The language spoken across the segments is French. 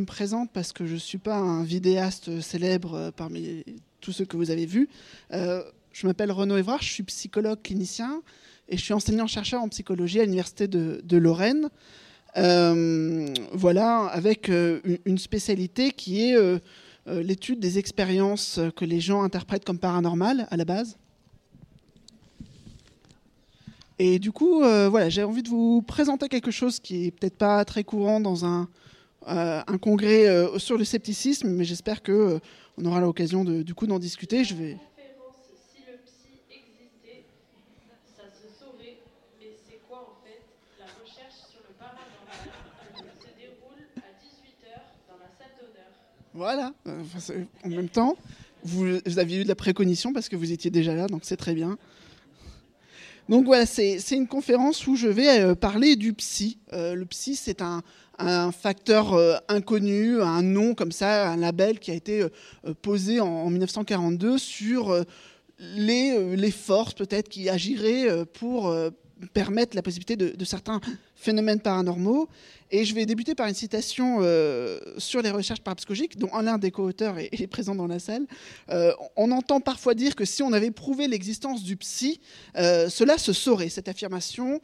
me présente parce que je ne suis pas un vidéaste célèbre parmi tous ceux que vous avez vus. je m'appelle Renaud Évrard, je suis psychologue clinicien et je suis enseignant-chercheur en psychologie à l'Université de, Lorraine. voilà, avec une spécialité qui est l'étude des expériences que les gens interprètent comme paranormales à la base. Et du coup, euh, voilà, j'ai envie de vous présenter quelque chose qui est peut-être pas très courant dans un, euh, un congrès euh, sur le scepticisme, mais j'espère que on aura l'occasion de, du coup d'en discuter. Je vais. Si le psy existait, ça se saurait. Mais c'est quoi en fait la recherche sur le paranormal se déroule à 18h dans la salle d'honneur. Voilà. en même temps, vous, vous aviez eu de la préconition parce que vous étiez déjà là, donc c'est très bien. Donc voilà, c'est une conférence où je vais euh, parler du psy. Euh, le psy, c'est un, facteur euh, inconnu, un nom comme ça, un label qui a été posé en, 1942 sur les forces peut-être qui agiraient pour permettre la possibilité de, certains phénomènes paranormaux. Et je vais débuter par une citation euh, sur les recherches parapsychologiques, dont l'un des co-auteurs est, présent dans la salle. Euh, on entend parfois dire que si on avait prouvé l'existence du psy, euh, cela se saurait. Cette affirmation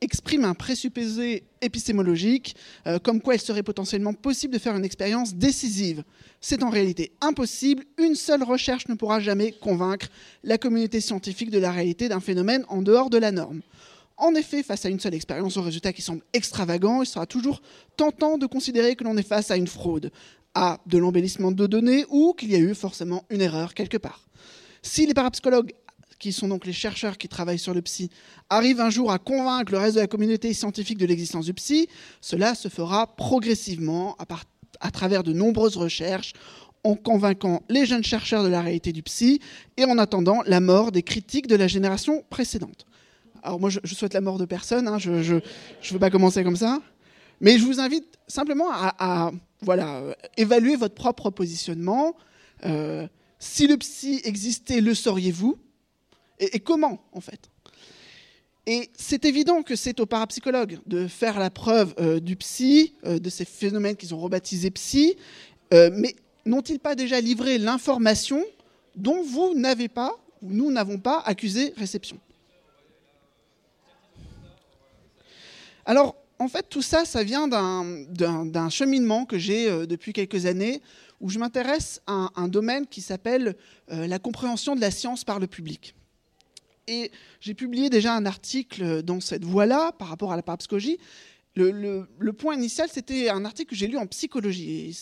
exprime un présupposé épistémologique, comme quoi il serait potentiellement possible de faire une expérience décisive. C'est en réalité impossible. Une seule recherche ne pourra jamais convaincre la communauté scientifique de la réalité d'un phénomène en dehors de la norme. En effet, face à une seule expérience aux résultats qui semblent extravagants, il sera toujours tentant de considérer que l'on est face à une fraude, à de l'embellissement de données ou qu'il y a eu forcément une erreur quelque part. Si les parapsychologues, qui sont donc les chercheurs qui travaillent sur le psy, arrivent un jour à convaincre le reste de la communauté scientifique de l'existence du psy, cela se fera progressivement à, travers de nombreuses recherches en convainquant les jeunes chercheurs de la réalité du psy et en attendant la mort des critiques de la génération précédente. Alors moi, je, souhaite la mort de personne, hein, je ne veux pas commencer comme ça. Mais je vous invite simplement à, voilà, évaluer votre propre positionnement. Euh, si le psy existait, le sauriez-vous? Et, comment, en fait? Et c'est évident que c'est aux parapsychologues de faire la preuve euh, du psy, euh, de ces phénomènes qu'ils ont rebaptisés psy, mais n'ont-ils pas déjà livré l'information dont vous n'avez pas, ou nous n'avons pas accusé réception? Alors, en fait, tout ça, ça vient d'un cheminement que j'ai euh, depuis quelques années, où je m'intéresse à un, domaine qui s'appelle euh, la compréhension de la science par le public. Et j'ai publié déjà un article dans cette voie-là par rapport à la parapsychologie, le, point initial, c'était un article que j'ai lu en psychologie.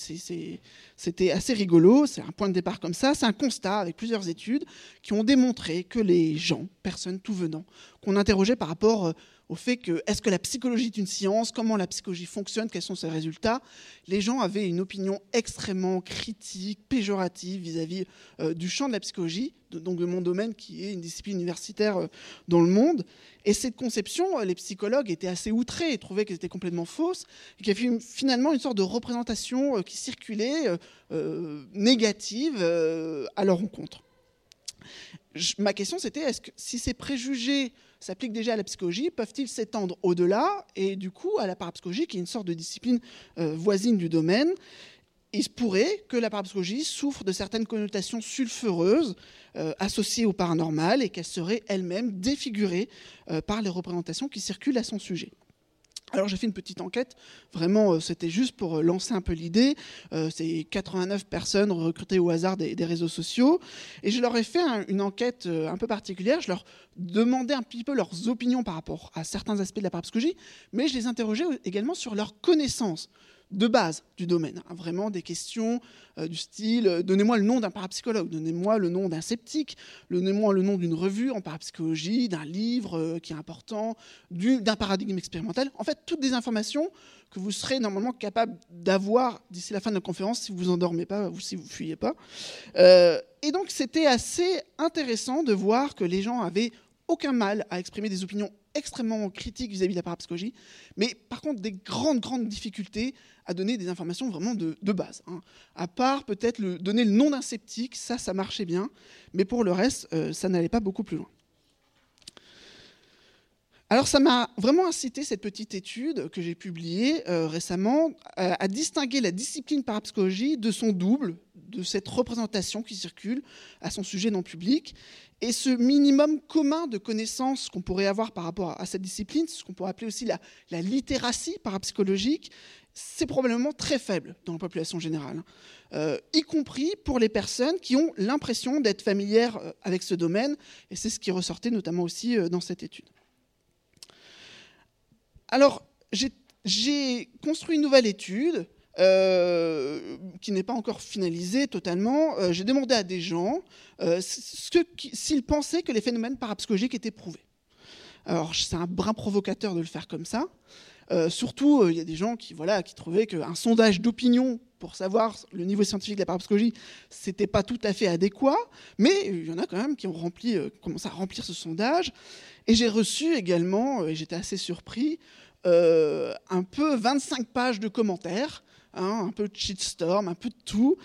C'était assez rigolo, c'est un point de départ comme ça. C'est un constat avec plusieurs études qui ont démontré que les gens, personnes tout venant, qu'on interrogeait par rapport euh, au fait que est-ce que la psychologie est une science, comment la psychologie fonctionne, quels sont ses résultats, les gens avaient une opinion extrêmement critique, péjorative vis-à-vis euh, du champ de la psychologie, donc de mon domaine qui est une discipline universitaire euh, dans le monde. Et cette conception, euh, les psychologues étaient assez outrés et trouvaient qu'elle était complètement fausse, et qu'il y avait finalement une sorte de représentation qui circulait négative à leur rencontre. Ma question c'était, est-ce que si ces préjugés s'appliquent déjà à la psychologie, peuvent-ils s'étendre au-delà et du coup à la parapsychologie, qui est une sorte de discipline euh, voisine du domaine? Il se pourrait que la parapsychologie souffre de certaines connotations sulfureuses euh, associées au paranormal et qu'elle serait elle-même défigurée euh, par les représentations qui circulent à son sujet. Alors j'ai fait une petite enquête, vraiment euh, c'était juste pour euh, lancer un peu l'idée. Euh, c'est 89 personnes recrutées au hasard des, réseaux sociaux. Et je leur ai fait une enquête un peu particulière. Je leur demandais un petit peu leurs opinions par rapport à certains aspects de la parapsychologie, mais je les interrogeais également sur leurs connaissances de base du domaine. Hein, vraiment des questions euh, du style euh, donnez-moi le nom d'un parapsychologue, donnez-moi le nom d'un sceptique, donnez-moi le nom d'une revue en parapsychologie, d'un livre euh, qui est important, d'un paradigme expérimental. En fait, toutes des informations que vous serez normalement capable d'avoir d'ici la fin de la conférence si vous vous endormez pas ou si vous fuyez pas. et donc, c'était assez intéressant de voir que les gens avaient aucun mal à exprimer des opinions extrêmement critiques vis-à-vis de la parapsychologie, mais par contre des grandes, grandes difficultés à donner des informations vraiment de, base. Hein. À part peut-être donner le nom d'un sceptique, ça, ça marchait bien, mais pour le reste, euh, ça n'allait pas beaucoup plus loin. Alors ça m'a vraiment incité, cette petite étude que j'ai publiée euh, récemment, à distinguer la discipline parapsychologie de son double, de cette représentation qui circule à son sujet non public. Et ce minimum commun de connaissances qu'on pourrait avoir par rapport à cette discipline, ce qu'on pourrait appeler aussi la, littératie parapsychologique, c'est probablement très faible dans la population générale, euh, y compris pour les personnes qui ont l'impression d'être familières euh, avec ce domaine, et c'est ce qui ressortait notamment aussi dans cette étude. Alors, j'ai construit une nouvelle étude euh, qui n'est pas encore finalisée totalement. Euh, j'ai demandé à des gens euh, s'ils pensaient que les phénomènes parapsychologiques étaient prouvés. Alors, c'est un brin provocateur de le faire comme ça. surtout, il y a des gens qui, voilà, qui trouvaient qu'un sondage d'opinion pour savoir le niveau scientifique de la parapsychologie, c'était pas tout à fait adéquat, mais il y en a quand même qui ont rempli, commencé à remplir ce sondage. Et j'ai reçu également, et j'étais assez surpris, un peu 25 pages de commentaires, hein, un peu de shitstorm, un peu de tout.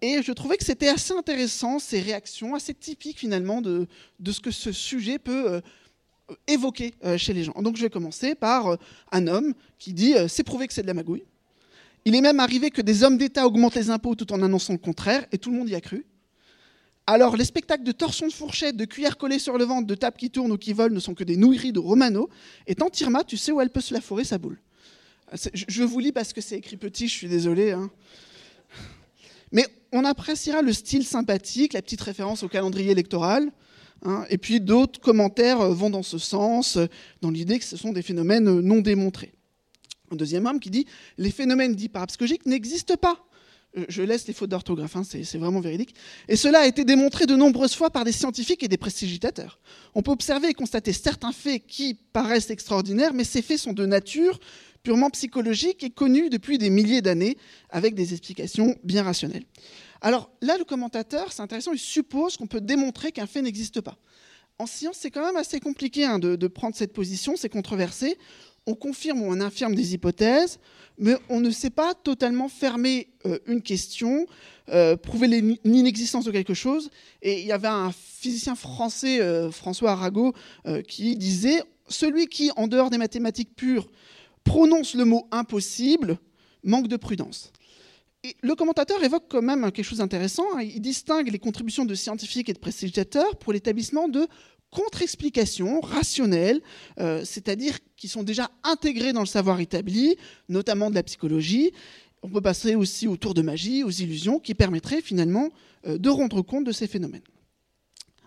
Et je trouvais que c'était assez intéressant, ces réactions, assez typiques finalement de, de ce que ce sujet peut euh, évoquer euh, chez les gens. Donc je vais commencer par un homme qui dit c'est prouvé que c'est de la magouille. Il est même arrivé que des hommes d'État augmentent les impôts tout en annonçant le contraire, et tout le monde y a cru. Alors, les spectacles de torsion de fourchette, de cuillère collée sur le ventre, de table qui tournent ou qui volent ne sont que des nouilleries de Romano. Et Tantirma, tu sais où elle peut se la forer, sa boule. Je vous lis parce que c'est écrit petit, je suis désolé. Hein. Mais on appréciera le style sympathique, la petite référence au calendrier électoral. Hein. et puis d'autres commentaires euh, vont dans ce sens, euh, dans l'idée que ce sont des phénomènes euh, non démontrés. Un deuxième homme qui dit les phénomènes dits parapsychologiques n'existent pas. Je laisse les fautes d'orthographe, hein, c'est vraiment véridique. Et cela a été démontré de nombreuses fois par des scientifiques et des prestigitateurs. On peut observer et constater certains faits qui paraissent extraordinaires, mais ces faits sont de nature purement psychologique et connus depuis des milliers d'années, avec des explications bien rationnelles. Alors là, le commentateur, c'est intéressant, il suppose qu'on peut démontrer qu'un fait n'existe pas. En science, c'est quand même assez compliqué hein, de, de prendre cette position, c'est controversé. On confirme ou on infirme des hypothèses, mais on ne sait pas totalement fermer euh, une question, euh, prouver l'inexistence de quelque chose. Et il y avait un physicien français, euh, François Arago, qui disait Celui qui, en dehors des mathématiques pures, prononce le mot impossible, manque de prudence. Et le commentateur évoque quand même quelque chose d'intéressant. Hein. Il distingue les contributions de scientifiques et de prestigitateurs pour l'établissement de contre-explications rationnelles, euh, c'est-à-dire qui sont déjà intégrées dans le savoir établi, notamment de la psychologie. On peut passer aussi autour de magie, aux illusions, qui permettraient finalement euh, de rendre compte de ces phénomènes.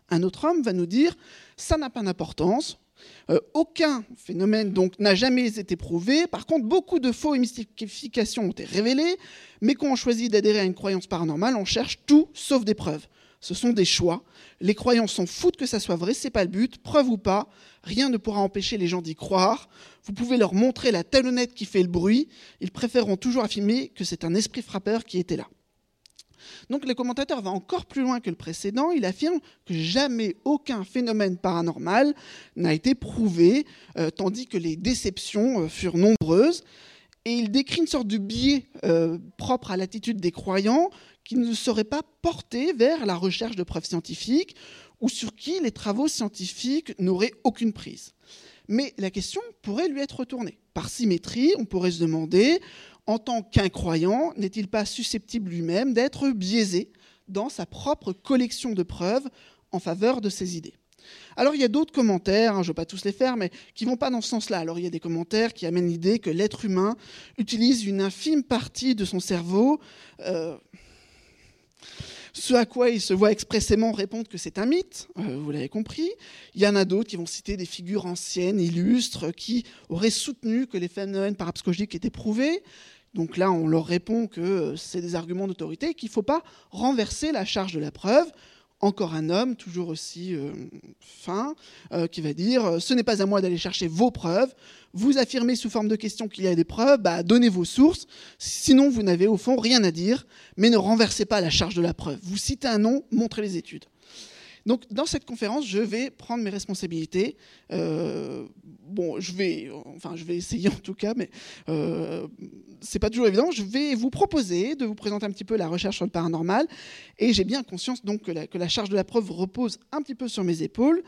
Un autre homme va nous dire ça n'a pas d'importance. Euh, aucun phénomène donc n'a jamais été prouvé. Par contre, beaucoup de faux et mystifications ont été révélées. Mais quand on choisit d'adhérer à une croyance paranormale, on cherche tout sauf des preuves ce sont des choix. Les croyants s'en foutent que ça soit vrai, c'est pas le but, preuve ou pas, rien ne pourra empêcher les gens d'y croire. Vous pouvez leur montrer la talonnette qui fait le bruit, ils préféreront toujours affirmer que c'est un esprit frappeur qui était là. Donc le commentateur va encore plus loin que le précédent, il affirme que jamais aucun phénomène paranormal n'a été prouvé, euh, tandis que les déceptions euh, furent nombreuses. Et il décrit une sorte de biais euh, propre à l'attitude des croyants qui ne serait pas porté vers la recherche de preuves scientifiques ou sur qui les travaux scientifiques n'auraient aucune prise. Mais la question pourrait lui être retournée. Par symétrie, on pourrait se demander, en tant qu'incroyant, n'est-il pas susceptible lui-même d'être biaisé dans sa propre collection de preuves en faveur de ses idées? Alors il y a d'autres commentaires, hein, je ne vais pas tous les faire, mais qui vont pas dans ce sens-là. Alors il y a des commentaires qui amènent l'idée que l'être humain utilise une infime partie de son cerveau. Euh, ce à quoi il se voit expressément répondre que c'est un mythe, euh, vous l'avez compris. Il y en a d'autres qui vont citer des figures anciennes, illustres, qui auraient soutenu que les phénomènes parapsychologiques étaient prouvés. Donc là, on leur répond que c'est des arguments d'autorité, qu'il ne faut pas renverser la charge de la preuve encore un homme, toujours aussi euh, fin, euh, qui va dire euh, Ce n'est pas à moi d'aller chercher vos preuves. Vous affirmez sous forme de question qu'il y a des preuves, bah, donnez vos sources. Sinon, vous n'avez au fond rien à dire, mais ne renversez pas la charge de la preuve. Vous citez un nom, montrez les études. Donc, dans cette conférence, je vais prendre mes responsabilités. Euh, bon, je vais, enfin, je vais essayer en tout cas, mais euh, c'est pas toujours évident. Je vais vous proposer de vous présenter un petit peu la recherche sur le paranormal, et j'ai bien conscience donc que la, charge de la preuve repose un petit peu sur mes épaules.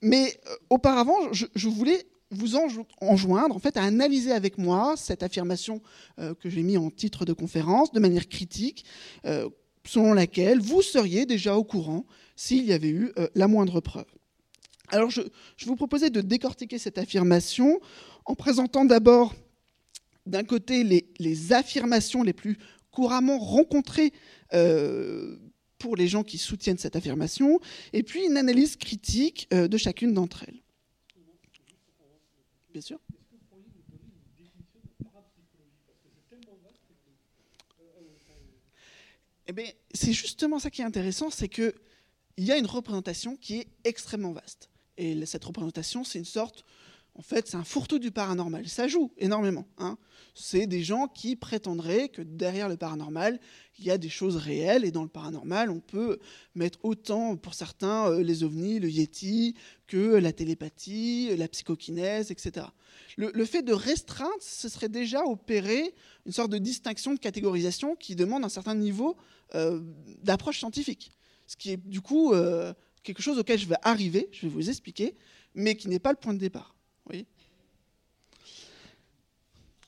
Mais euh, auparavant, je, voulais vous enjoindre en fait, à analyser avec moi cette affirmation euh, que j'ai mis en titre de conférence de manière critique, selon laquelle vous seriez déjà au courant s'il y avait eu euh, la moindre preuve. Alors je, vous proposais de décortiquer cette affirmation en présentant d'abord d'un côté les, les, affirmations les plus couramment rencontrées pour les gens qui soutiennent cette affirmation, et puis une analyse critique de chacune d'entre elles. Bien sûr. Eh bien, c'est justement ça qui est intéressant, c'est qu'il y a une représentation qui est extrêmement vaste. Et cette représentation, c'est une sorte en fait, c'est un fourre-tout du paranormal. Ça joue énormément. Hein. C'est des gens qui prétendraient que derrière le paranormal, il y a des choses réelles. Et dans le paranormal, on peut mettre autant, pour certains, euh, les ovnis, le yeti, que la télépathie, la psychokinèse, etc. Le, fait de restreindre, ce serait déjà opérer une sorte de distinction, de catégorisation qui demande un certain niveau euh, d'approche scientifique. Ce qui est du coup euh, quelque chose auquel je vais arriver, je vais vous expliquer, mais qui n'est pas le point de départ. Oui.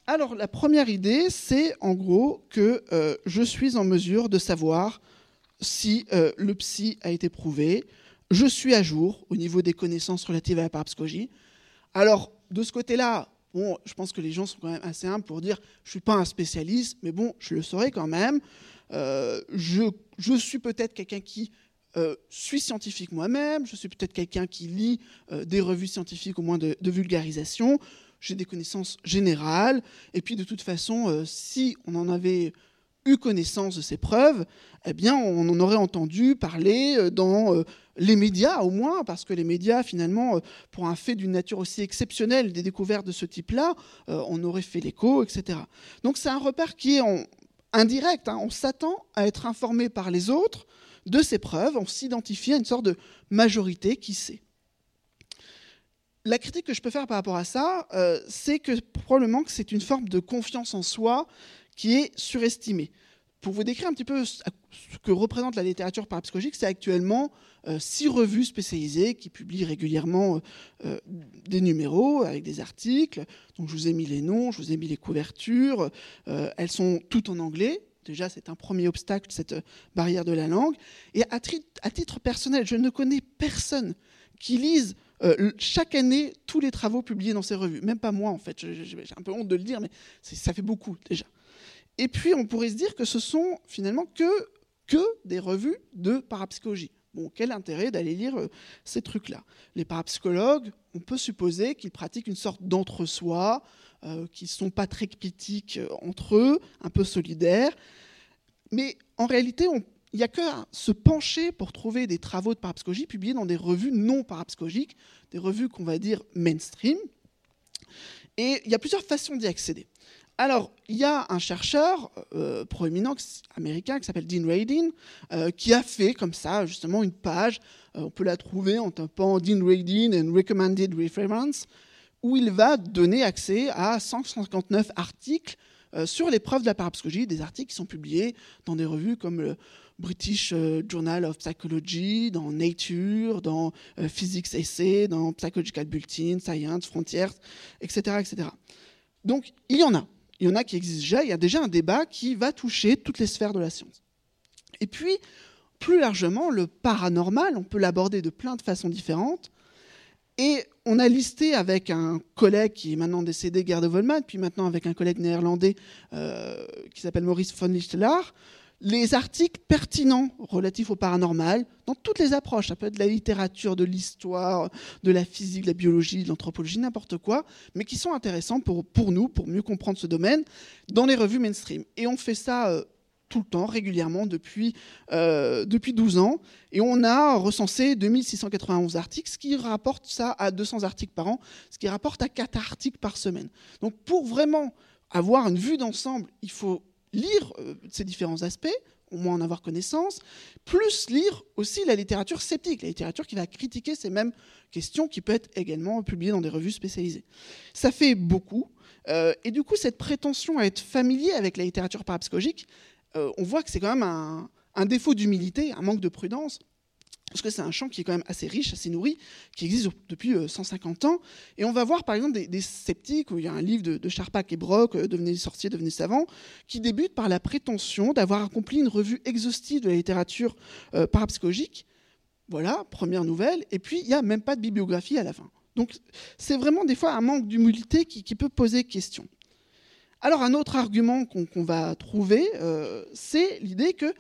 Alors la première idée, c'est en gros que euh, je suis en mesure de savoir si euh, le psy a été prouvé. Je suis à jour au niveau des connaissances relatives à la parapsychologie. Alors de ce côté-là, bon, je pense que les gens sont quand même assez humbles pour dire je suis pas un spécialiste, mais bon, je le saurai quand même. Euh, je, suis peut-être quelqu'un qui suis scientifique moi-même, je suis peut-être quelqu'un qui lit des revues scientifiques au moins de, vulgarisation, j'ai des connaissances générales, et puis de toute façon, euh, si on en avait eu connaissance de ces preuves, eh bien, on en aurait entendu parler dans les médias au moins, parce que les médias, finalement, pour un fait d'une nature aussi exceptionnelle, des découvertes de ce type-là, on aurait fait l'écho, etc. Donc c'est un repère qui est en, indirect. Hein. On s'attend à être informé par les autres de ces preuves, on s'identifie à une sorte de majorité qui sait. La critique que je peux faire par rapport à ça, euh, c'est que probablement que c'est une forme de confiance en soi qui est surestimée. Pour vous décrire un petit peu ce que représente la littérature parapsychologique, c'est actuellement euh, six revues spécialisées qui publient régulièrement euh, des numéros avec des articles. Donc je vous ai mis les noms, je vous ai mis les couvertures. elles sont toutes en anglais. Déjà, c'est un premier obstacle, cette barrière de la langue. Et à, titre personnel, je ne connais personne qui lise euh, chaque année tous les travaux publiés dans ces revues. Même pas moi, en fait. J'ai un peu honte de le dire, mais ça fait beaucoup déjà. Et puis, on pourrait se dire que ce sont finalement que, que des revues de parapsychologie. Bon, quel intérêt d'aller lire euh, ces trucs-là? Les parapsychologues, on peut supposer qu'ils pratiquent une sorte d'entre-soi, euh, qui ne sont pas très critiques entre eux, un peu solidaires. Mais en réalité, il n'y a qu'à se pencher pour trouver des travaux de parapsychologie publiés dans des revues non parapsychologiques, des revues qu'on va dire mainstream. Et il y a plusieurs façons d'y accéder. Alors, il y a un chercheur euh, proéminent américain qui s'appelle Dean Radin, qui a fait comme ça, justement, une page. on peut la trouver en tapant Dean Radin and Recommended Reference où il va donner accès à 159 articles euh, sur les preuves de la parapsychologie, des articles qui sont publiés dans des revues comme le British euh, Journal of Psychology, dans Nature, dans euh, Physics Essay, dans Psychological Bulletin, Science, Frontiers, etc., etc. Donc, il y en a. Il y en a qui existent déjà. Il y a déjà un débat qui va toucher toutes les sphères de la science. Et puis, plus largement, le paranormal, on peut l'aborder de plein de façons différentes. Et on a listé avec un collègue qui est maintenant décédé, Gerd Volman, puis maintenant avec un collègue néerlandais euh, qui s'appelle Maurice von Lichtelaar, les articles pertinents relatifs au paranormal dans toutes les approches. Ça peut être de la littérature, de l'histoire, de la physique, de la biologie, de l'anthropologie, n'importe quoi, mais qui sont intéressants pour, pour nous, pour mieux comprendre ce domaine, dans les revues mainstream. Et on fait ça euh, tout le temps, régulièrement, depuis, euh, depuis 12 ans. Et on a recensé 2691 articles, ce qui rapporte ça à 200 articles par an, ce qui rapporte à 4 articles par semaine. Donc pour vraiment avoir une vue d'ensemble, il faut lire euh, ces différents aspects, au moins en avoir connaissance, plus lire aussi la littérature sceptique, la littérature qui va critiquer ces mêmes questions, qui peut être également publiée dans des revues spécialisées. Ça fait beaucoup. Euh, et du coup, cette prétention à être familier avec la littérature parapsychologique, euh, on voit que c'est quand même un, défaut d'humilité, un manque de prudence. Parce que c'est un champ qui est quand même assez riche, assez nourri, qui existe depuis 150 euh, ans. Et on va voir par exemple des, sceptiques, où il y a un livre de, de Charpak et Brock, euh, Devenez sorciers, devenez savants, qui débute par la prétention d'avoir accompli une revue exhaustive de la littérature euh, parapsychologique. Voilà, première nouvelle. Et puis, il n'y a même pas de bibliographie à la fin. Donc, c'est vraiment des fois un manque d'humilité qui, peut poser question. Alors, un autre argument qu'on va trouver, c'est l'idée que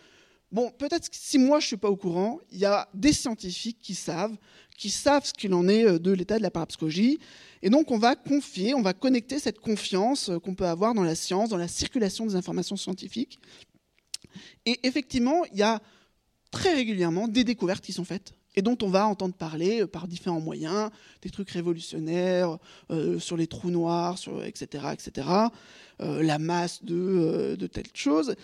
Bon, peut-être si moi je ne suis pas au courant, il y a des scientifiques qui savent, qui savent ce qu'il en est euh, de l'état de la parapsychologie. Et donc on va confier, on va connecter cette confiance euh, qu'on peut avoir dans la science, dans la circulation des informations scientifiques. Et effectivement, il y a très régulièrement des découvertes qui sont faites et dont on va entendre parler euh, par différents moyens, des trucs révolutionnaires sur les trous noirs, etc., etc., la masse de, de telles choses.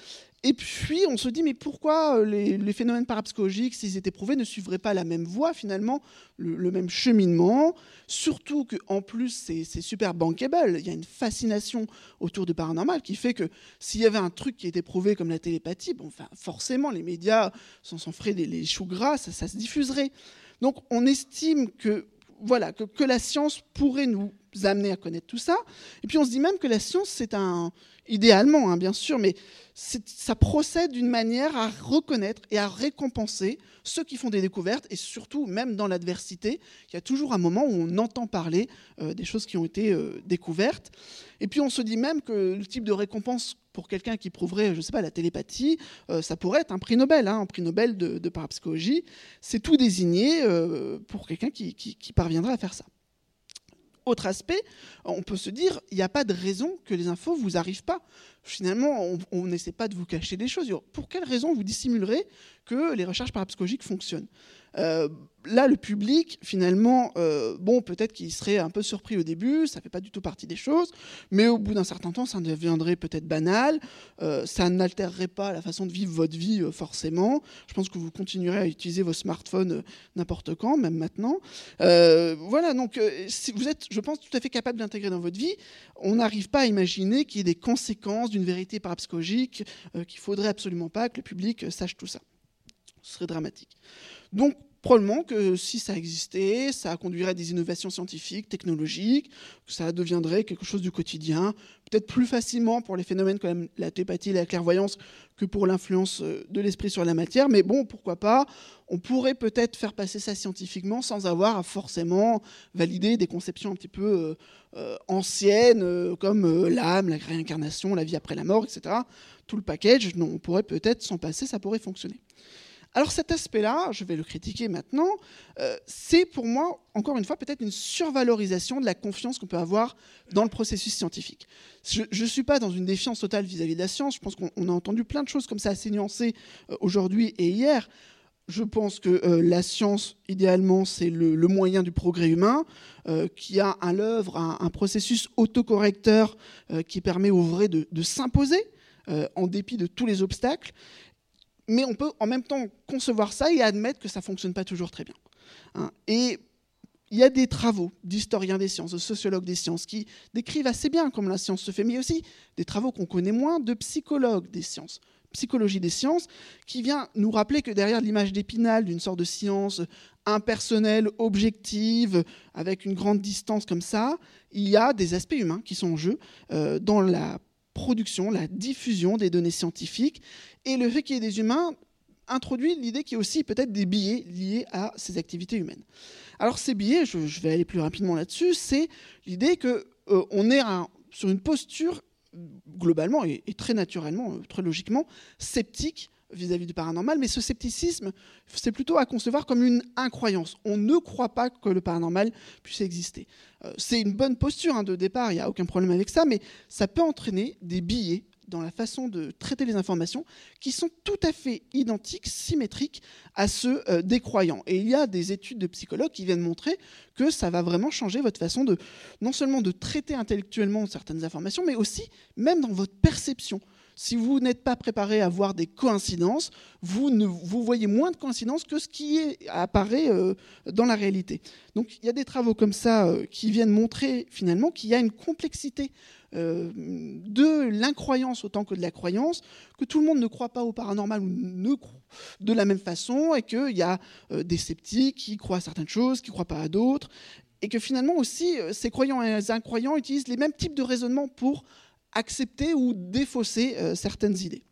Et puis, on se dit, mais pourquoi euh, les, phénomènes parapsychologiques, s'ils étaient prouvés, ne suivraient pas la même voie, finalement, le, même cheminement? Surtout qu'en plus, c'est super bankable. Il y a une fascination autour du paranormal qui fait que s'il y avait un truc qui était prouvé comme la télépathie, bon, enfin, forcément, les médias s'en feraient les, choux gras, ça se diffuserait. Donc, on estime que voilà, que, la science pourrait nous amener à connaître tout ça. Et puis on se dit même que la science, c'est un, idéalement, hein, bien sûr, mais ça procède d'une manière à reconnaître et à récompenser ceux qui font des découvertes, et surtout, même dans l'adversité, il y a toujours un moment où on entend parler euh, des choses qui ont été euh, découvertes. Et puis on se dit même que le type de récompense pour quelqu'un qui prouverait, je ne sais pas, la télépathie, euh, ça pourrait être un prix Nobel, hein, un prix Nobel de, parapsychologie. C'est tout désigné pour quelqu'un qui, qui parviendra à faire ça. Autre aspect, on peut se dire, il n'y a pas de raison que les infos vous arrivent pas. Finalement, on n'essaie pas de vous cacher des choses. Pour quelle raison vous dissimulerez que les recherches parapsychologiques fonctionnent? Euh, là, le public, finalement, euh, bon, peut-être qu'il serait un peu surpris au début, ça ne fait pas du tout partie des choses, mais au bout d'un certain temps, ça deviendrait peut-être banal, euh, ça n'altérerait pas la façon de vivre votre vie forcément. Je pense que vous continuerez à utiliser vos smartphones n'importe quand, même maintenant. voilà, donc si vous êtes, je pense, tout à fait capable d'intégrer dans votre vie. On n'arrive pas à imaginer qu'il y ait des conséquences d'une vérité parapsychologique, qu'il faudrait absolument pas que le public sache tout ça. Ce serait dramatique. Donc, probablement que si ça existait, ça conduirait à des innovations scientifiques, technologiques, que ça deviendrait quelque chose du quotidien, peut-être plus facilement pour les phénomènes comme la télépathie et la clairvoyance que pour l'influence euh, de l'esprit sur la matière. Mais bon, pourquoi pas? On pourrait peut-être faire passer ça scientifiquement sans avoir à forcément valider des conceptions un petit peu euh, euh, anciennes comme l'âme, la réincarnation, la vie après la mort, etc. Tout le package, non, on pourrait peut-être s'en passer, ça pourrait fonctionner. Alors cet aspect-là, je vais le critiquer maintenant, euh, c'est pour moi, encore une fois, peut-être une survalorisation de la confiance qu'on peut avoir dans le processus scientifique. Je ne suis pas dans une défiance totale vis-à-vis de la science, je pense qu'on a entendu plein de choses comme ça assez nuancées euh, aujourd'hui et hier. Je pense que euh, la science, idéalement, c'est le, moyen du progrès humain, qui a à l'œuvre un, processus autocorrecteur qui permet au vrai de, de s'imposer en dépit de tous les obstacles mais on peut en même temps concevoir ça et admettre que ça ne fonctionne pas toujours très bien. Hein. Et il y a des travaux d'historiens des sciences, de sociologues des sciences, qui décrivent assez bien comment la science se fait, mais aussi des travaux qu'on connaît moins de psychologues des sciences, psychologie des sciences, qui vient nous rappeler que derrière l'image d'épinal d'une sorte de science impersonnelle, objective, avec une grande distance comme ça, il y a des aspects humains qui sont en jeu euh, dans la production, la diffusion des données scientifiques. Et le fait qu'il y ait des humains introduit l'idée qu'il y a aussi peut-être des biais liés à ces activités humaines. Alors ces biais, je, vais aller plus rapidement là-dessus, c'est l'idée qu'on euh, est sur une posture globalement et, très naturellement, euh, très logiquement, sceptique vis-à-vis du paranormal, mais ce scepticisme, c'est plutôt à concevoir comme une incroyance. On ne croit pas que le paranormal puisse exister. Euh, c'est une bonne posture hein, de départ, il n'y a aucun problème avec ça, mais ça peut entraîner des billets dans la façon de traiter les informations qui sont tout à fait identiques, symétriques à ceux euh, des croyants. Et il y a des études de psychologues qui viennent montrer que ça va vraiment changer votre façon de non seulement de traiter intellectuellement certaines informations, mais aussi même dans votre perception si vous n'êtes pas préparé à voir des coïncidences, vous, voyez moins de coïncidences que ce qui apparaît euh, dans la réalité. Donc il y a des travaux comme ça euh, qui viennent montrer finalement qu'il y a une complexité euh, de l'incroyance autant que de la croyance, que tout le monde ne croit pas au paranormal ou ne de la même façon, et qu'il y a des sceptiques qui croient à certaines choses, qui ne croient pas à d'autres, et que finalement aussi ces croyants et incroyants utilisent les mêmes types de raisonnement pour accepter ou défausser euh, certaines idées.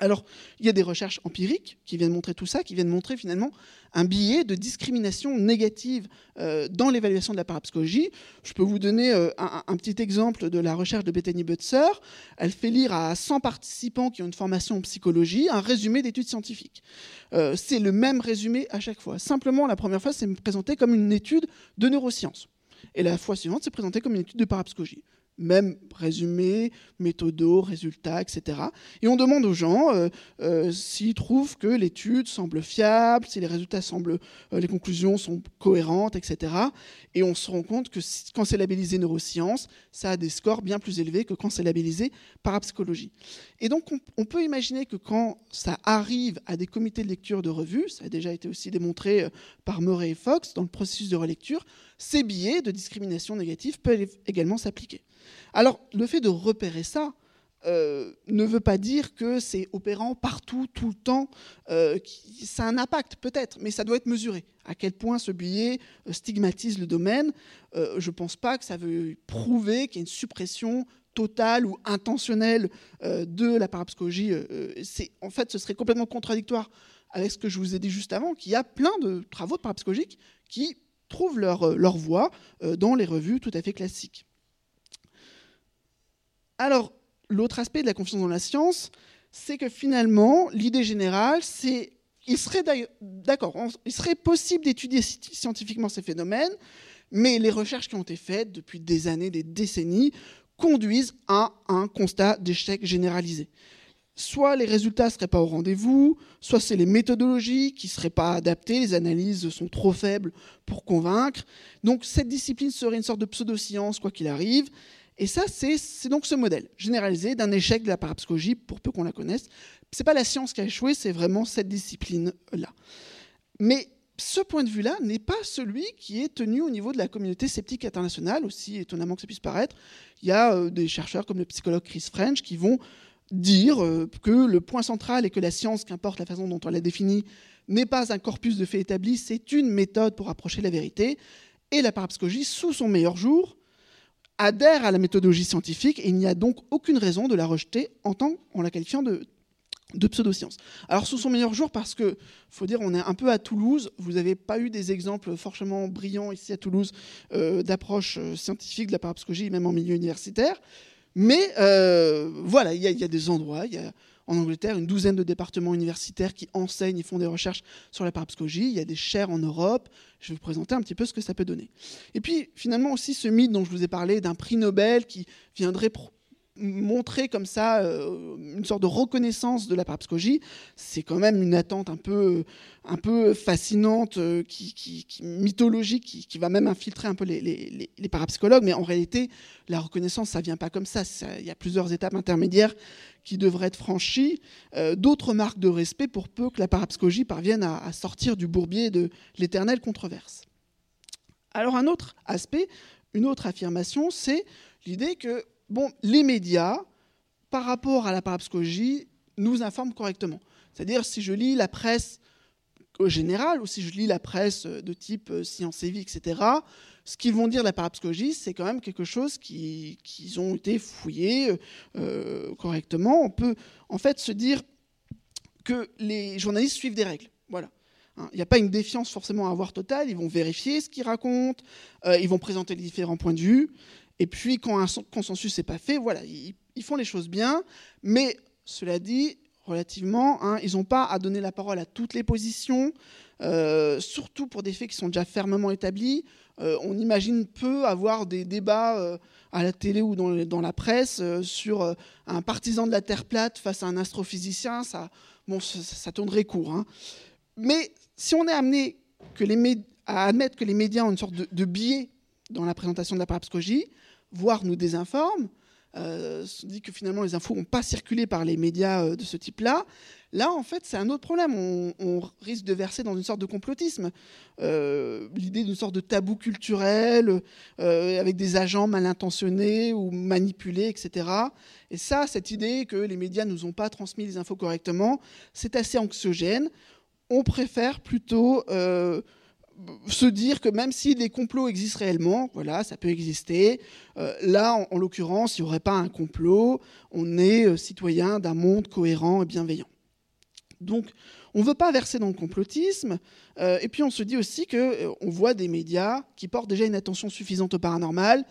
Alors, il y a des recherches empiriques qui viennent montrer tout ça, qui viennent montrer finalement un biais de discrimination négative euh, dans l'évaluation de la parapsychologie. Je peux vous donner euh, un, petit exemple de la recherche de Bethany Butzer. Elle fait lire à 100 participants qui ont une formation en psychologie un résumé d'études scientifiques. c'est le même résumé à chaque fois. Simplement, la première fois, c'est présenté comme une étude de neurosciences. Et la fois suivante, c'est présenté comme une étude de parapsychologie même résumé, méthodo, résultats, etc. Et on demande aux gens euh, euh, s'ils trouvent que l'étude semble fiable, si les résultats semblent, euh, les conclusions sont cohérentes, etc. Et on se rend compte que quand c'est labellisé neurosciences, ça a des scores bien plus élevés que quand c'est labellisé parapsychologie. Et donc on, peut imaginer que quand ça arrive à des comités de lecture de revues, ça a déjà été aussi démontré par Murray et Fox dans le processus de relecture, ces biais de discrimination négative peuvent également s'appliquer. Alors, le fait de repérer ça euh, ne veut pas dire que c'est opérant partout, tout le temps. Euh, ça a un impact, peut-être, mais ça doit être mesuré. À quel point ce billet euh, stigmatise le domaine Je ne pense pas que ça veut prouver qu'il y a une suppression totale ou intentionnelle de la parapsychologie. en fait, ce serait complètement contradictoire avec ce que je vous ai dit juste avant, qu'il y a plein de travaux de parapsychologiques qui trouvent leur, leur voie dans les revues tout à fait classiques. Alors, l'autre aspect de la confiance dans la science, c'est que finalement, l'idée générale, c'est il serait d'accord, il serait possible d'étudier scientifiquement ces phénomènes, mais les recherches qui ont été faites depuis des années, des décennies, conduisent à un constat d'échec généralisé. Soit les résultats ne seraient pas au rendez-vous, soit c'est les méthodologies qui ne seraient pas adaptées, les analyses sont trop faibles pour convaincre. Donc cette discipline serait une sorte de pseudo-science, quoi qu'il arrive, et ça, c'est donc ce modèle généralisé d'un échec de la parapsychologie, pour peu qu'on la connaisse. Ce n'est pas la science qui a échoué, c'est vraiment cette discipline-là. Mais ce point de vue-là n'est pas celui qui est tenu au niveau de la communauté sceptique internationale, aussi étonnamment que ça puisse paraître. Il y a euh, des chercheurs comme le psychologue Chris French qui vont dire euh, que le point central est que la science, qu'importe la façon dont on la définit, n'est pas un corpus de faits établis, c'est une méthode pour approcher la vérité. Et la parapsychologie, sous son meilleur jour, adhère à la méthodologie scientifique et il n'y a donc aucune raison de la rejeter en, tant, la qualifiant de, de pseudoscience. Alors sous son meilleur jour, parce que faut dire, on est un peu à Toulouse. Vous n'avez pas eu des exemples forcément brillants ici à Toulouse euh, d'approche euh, scientifique de la parapsychologie, même en milieu universitaire. Mais euh, voilà, il y, y, a des endroits. Il y a en Angleterre une douzaine de départements universitaires qui enseignent et font des recherches sur la parapsychologie. Il y a des chaires en Europe. Je vais vous présenter un petit peu ce que ça peut donner. Et puis finalement aussi ce mythe dont je vous ai parlé d'un prix Nobel qui viendrait montrer comme ça euh, une sorte de reconnaissance de la parapsychologie, c'est quand même une attente un peu, fascinante, euh, qui, mythologique, qui, va même infiltrer un peu les, parapsychologues. Mais en réalité, la reconnaissance, ça vient pas comme ça. Il y a plusieurs étapes intermédiaires qui devraient être franchies. Euh, d'autres marques de respect pour peu que la parapsychologie parvienne à sortir du bourbier de l'éternelle controverse. Alors un autre aspect, une autre affirmation, c'est l'idée que bon, les médias, par rapport à la parapsychologie, nous informent correctement. C'est-à-dire, si je lis la presse générale ou si je lis la presse de type euh, Science et Vie, etc., ce qu'ils vont dire de la parapsychologie, c'est quand même quelque chose qui, qui ont été fouillés euh, correctement. On peut en fait se dire que les journalistes suivent des règles. Voilà. Hein, il n'y a pas une défiance forcément à avoir totale. Ils vont vérifier ce qu'ils racontent, euh, ils vont présenter les différents points de vue. Et puis, quand un consensus n'est pas fait, voilà, ils, font les choses bien. Mais cela dit, relativement, hein, ils n'ont pas à donner la parole à toutes les positions, euh, surtout pour des faits qui sont déjà fermement établis. Euh, on imagine peu avoir des débats euh, à la télé ou dans, la presse sur un partisan de la Terre plate face à un astrophysicien. Ça, bon, ça, tournerait court. Hein. Mais si on est amené à admettre que les médias ont une sorte de, de biais dans la présentation de la parapsychologie, voire nous désinforment, euh, dit que finalement les infos n'ont pas circulé par les médias euh, de ce type-là. Là, en fait, c'est un autre problème. On, risque de verser dans une sorte de complotisme. Euh, l'idée d'une sorte de tabou culturel, avec des agents mal intentionnés ou manipulés, etc. Et ça, cette idée que les médias ne nous ont pas transmis les infos correctement, c'est assez anxiogène. On préfère plutôt se dire que même si les complots existent réellement, voilà, ça peut exister. Euh, là, en, l'occurrence, il n'y aurait pas un complot. On est euh, citoyen d'un monde cohérent et bienveillant. Donc, on ne veut pas verser dans le complotisme. Euh, et puis, on se dit aussi qu'on voit des médias qui portent déjà une attention suffisante au paranormal,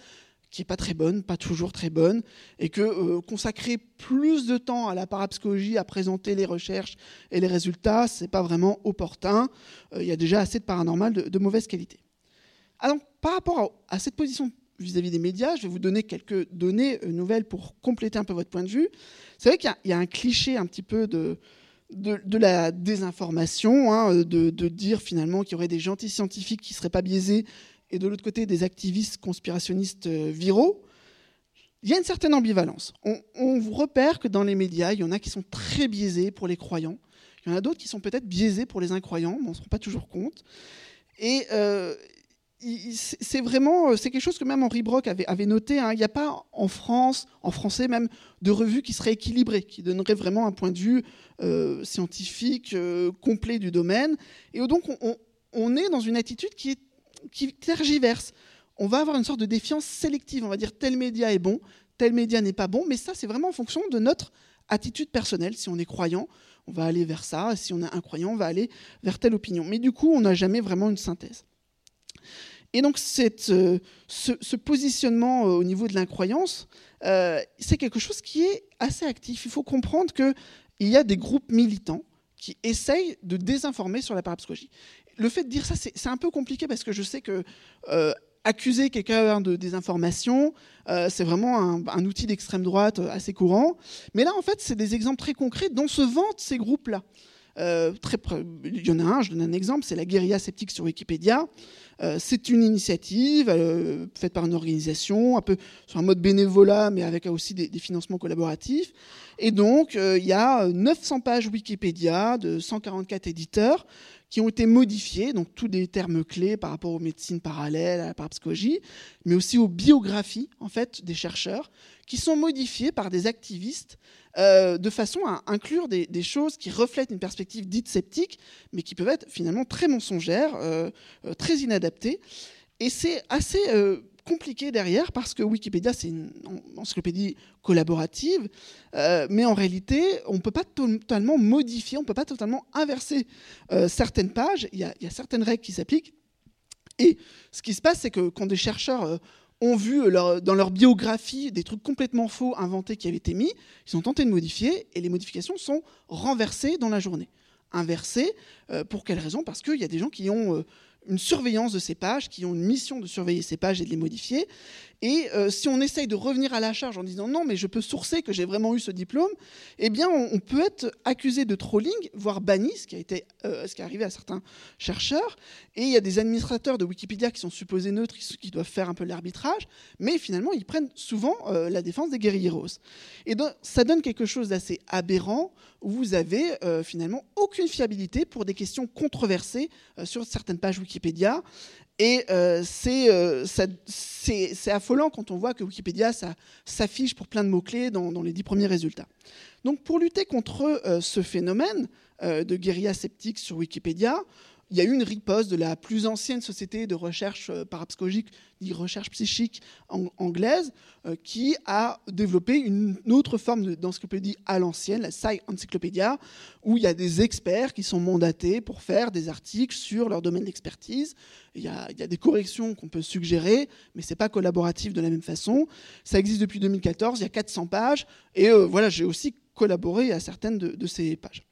qui n'est pas très bonne, pas toujours très bonne, et que euh, consacrer plus de temps à la parapsychologie, à présenter les recherches et les résultats, ce n'est pas vraiment opportun. Euh, il y a déjà assez de paranormal de, mauvaise qualité. Alors, par rapport à, cette position vis-à-vis des médias, je vais vous donner quelques données euh, nouvelles pour compléter un peu votre point de vue. C'est vrai qu'il y, a un cliché un petit peu de, de, la désinformation, hein, de, de, dire finalement qu'il y aurait des gentils scientifiques qui ne seraient pas biaisés et de l'autre côté des activistes conspirationnistes euh, viraux, il y a une certaine ambivalence. On, vous repère que dans les médias, il y en a qui sont très biaisés pour les croyants, il y en a d'autres qui sont peut-être biaisés pour les incroyants, mais on ne se rend pas toujours compte. Et euh, c'est vraiment, euh, c'est quelque chose que même Henri Brock avait, noté. Hein. Il n'y a pas en France, en français même, de revue qui serait équilibrée, qui donnerait vraiment un point de vue scientifique complet du domaine. Et donc on, on, est dans une attitude qui est qui tergiverse. On va avoir une sorte de défiance sélective. On va dire tel média est bon, tel média n'est pas bon, mais ça, c'est vraiment en fonction de notre attitude personnelle. Si on est croyant, on va aller vers ça. Si on est incroyant, on va aller vers telle opinion. Mais du coup, on n'a jamais vraiment une synthèse. Et donc, euh, ce, positionnement euh, au niveau de l'incroyance, euh, c'est quelque chose qui est assez actif. Il faut comprendre qu'il y a des groupes militants qui essayent de désinformer sur la parapsychologie le fait de dire ça, c'est un peu compliqué parce que je sais que euh, accuser quelqu'un de désinformation, euh, c'est vraiment un, outil d'extrême droite euh, assez courant. Mais là, en fait, c'est des exemples très concrets dont se vantent ces groupes-là. très, il y en a un, je donne un exemple, c'est la guérilla sceptique sur Wikipédia. c'est une initiative faite par une organisation, un peu sur un mode bénévolat, mais avec aussi des, des financements collaboratifs. Et donc, il y a 900 pages Wikipédia de 144 éditeurs qui ont été modifiés, donc tous des termes clés par rapport aux médecines parallèles, à la parapsychologie, mais aussi aux biographies en fait des chercheurs, qui sont modifiés par des activistes euh, de façon à inclure des, choses qui reflètent une perspective dite sceptique, mais qui peuvent être finalement très mensongères, euh, euh, très inadaptées. Et c'est assez compliqué derrière parce que Wikipédia, c'est une encyclopédie collaborative, euh, mais en réalité, on ne peut pas totalement modifier, on ne peut pas totalement inverser euh, certaines pages. Il y, a, certaines règles qui s'appliquent. Et ce qui se passe, c'est que quand des chercheurs euh, ont vu dans leur biographie des trucs complètement faux inventés qui avaient été mis, ils ont tenté de modifier et les modifications sont renversées dans la journée. Inversées, pour quelle raison? Parce qu'il y a des gens qui ont une surveillance de ces pages, qui ont une mission de surveiller ces pages et de les modifier. Et euh, si on essaye de revenir à la charge en disant non, mais je peux sourcer que j'ai vraiment eu ce diplôme, eh bien, on, peut être accusé de trolling, voire banni, ce qui, a été, euh, ce qui est arrivé à certains chercheurs. Et il y a des administrateurs de Wikipédia qui sont supposés neutres, qui, doivent faire un peu l'arbitrage, mais finalement, ils prennent souvent euh, la défense des guerrieros. Et donc, ça donne quelque chose d'assez aberrant, où vous avez finalement aucune fiabilité pour des questions controversées sur certaines pages Wikipédia. Et euh, euh, c'est affolant quand on voit que Wikipédia s'affiche pour plein de mots-clés dans, les dix premiers résultats. Donc pour lutter contre euh, ce phénomène de guérilla sceptique sur Wikipédia, il y a eu une riposte de la plus ancienne société de recherche euh, parapsychologique, dit recherche psychique anglaise, euh, qui a développé une autre forme d'encyclopédie à l'ancienne, la Sci Encyclopedia, où il y a des experts qui sont mandatés pour faire des articles sur leur domaine d'expertise. Il, y a des corrections qu'on peut suggérer, mais ce n'est pas collaboratif de la même façon. Ça existe depuis 2014, il y a 400 pages, et euh, voilà, j'ai aussi collaboré à certaines de, ces pages.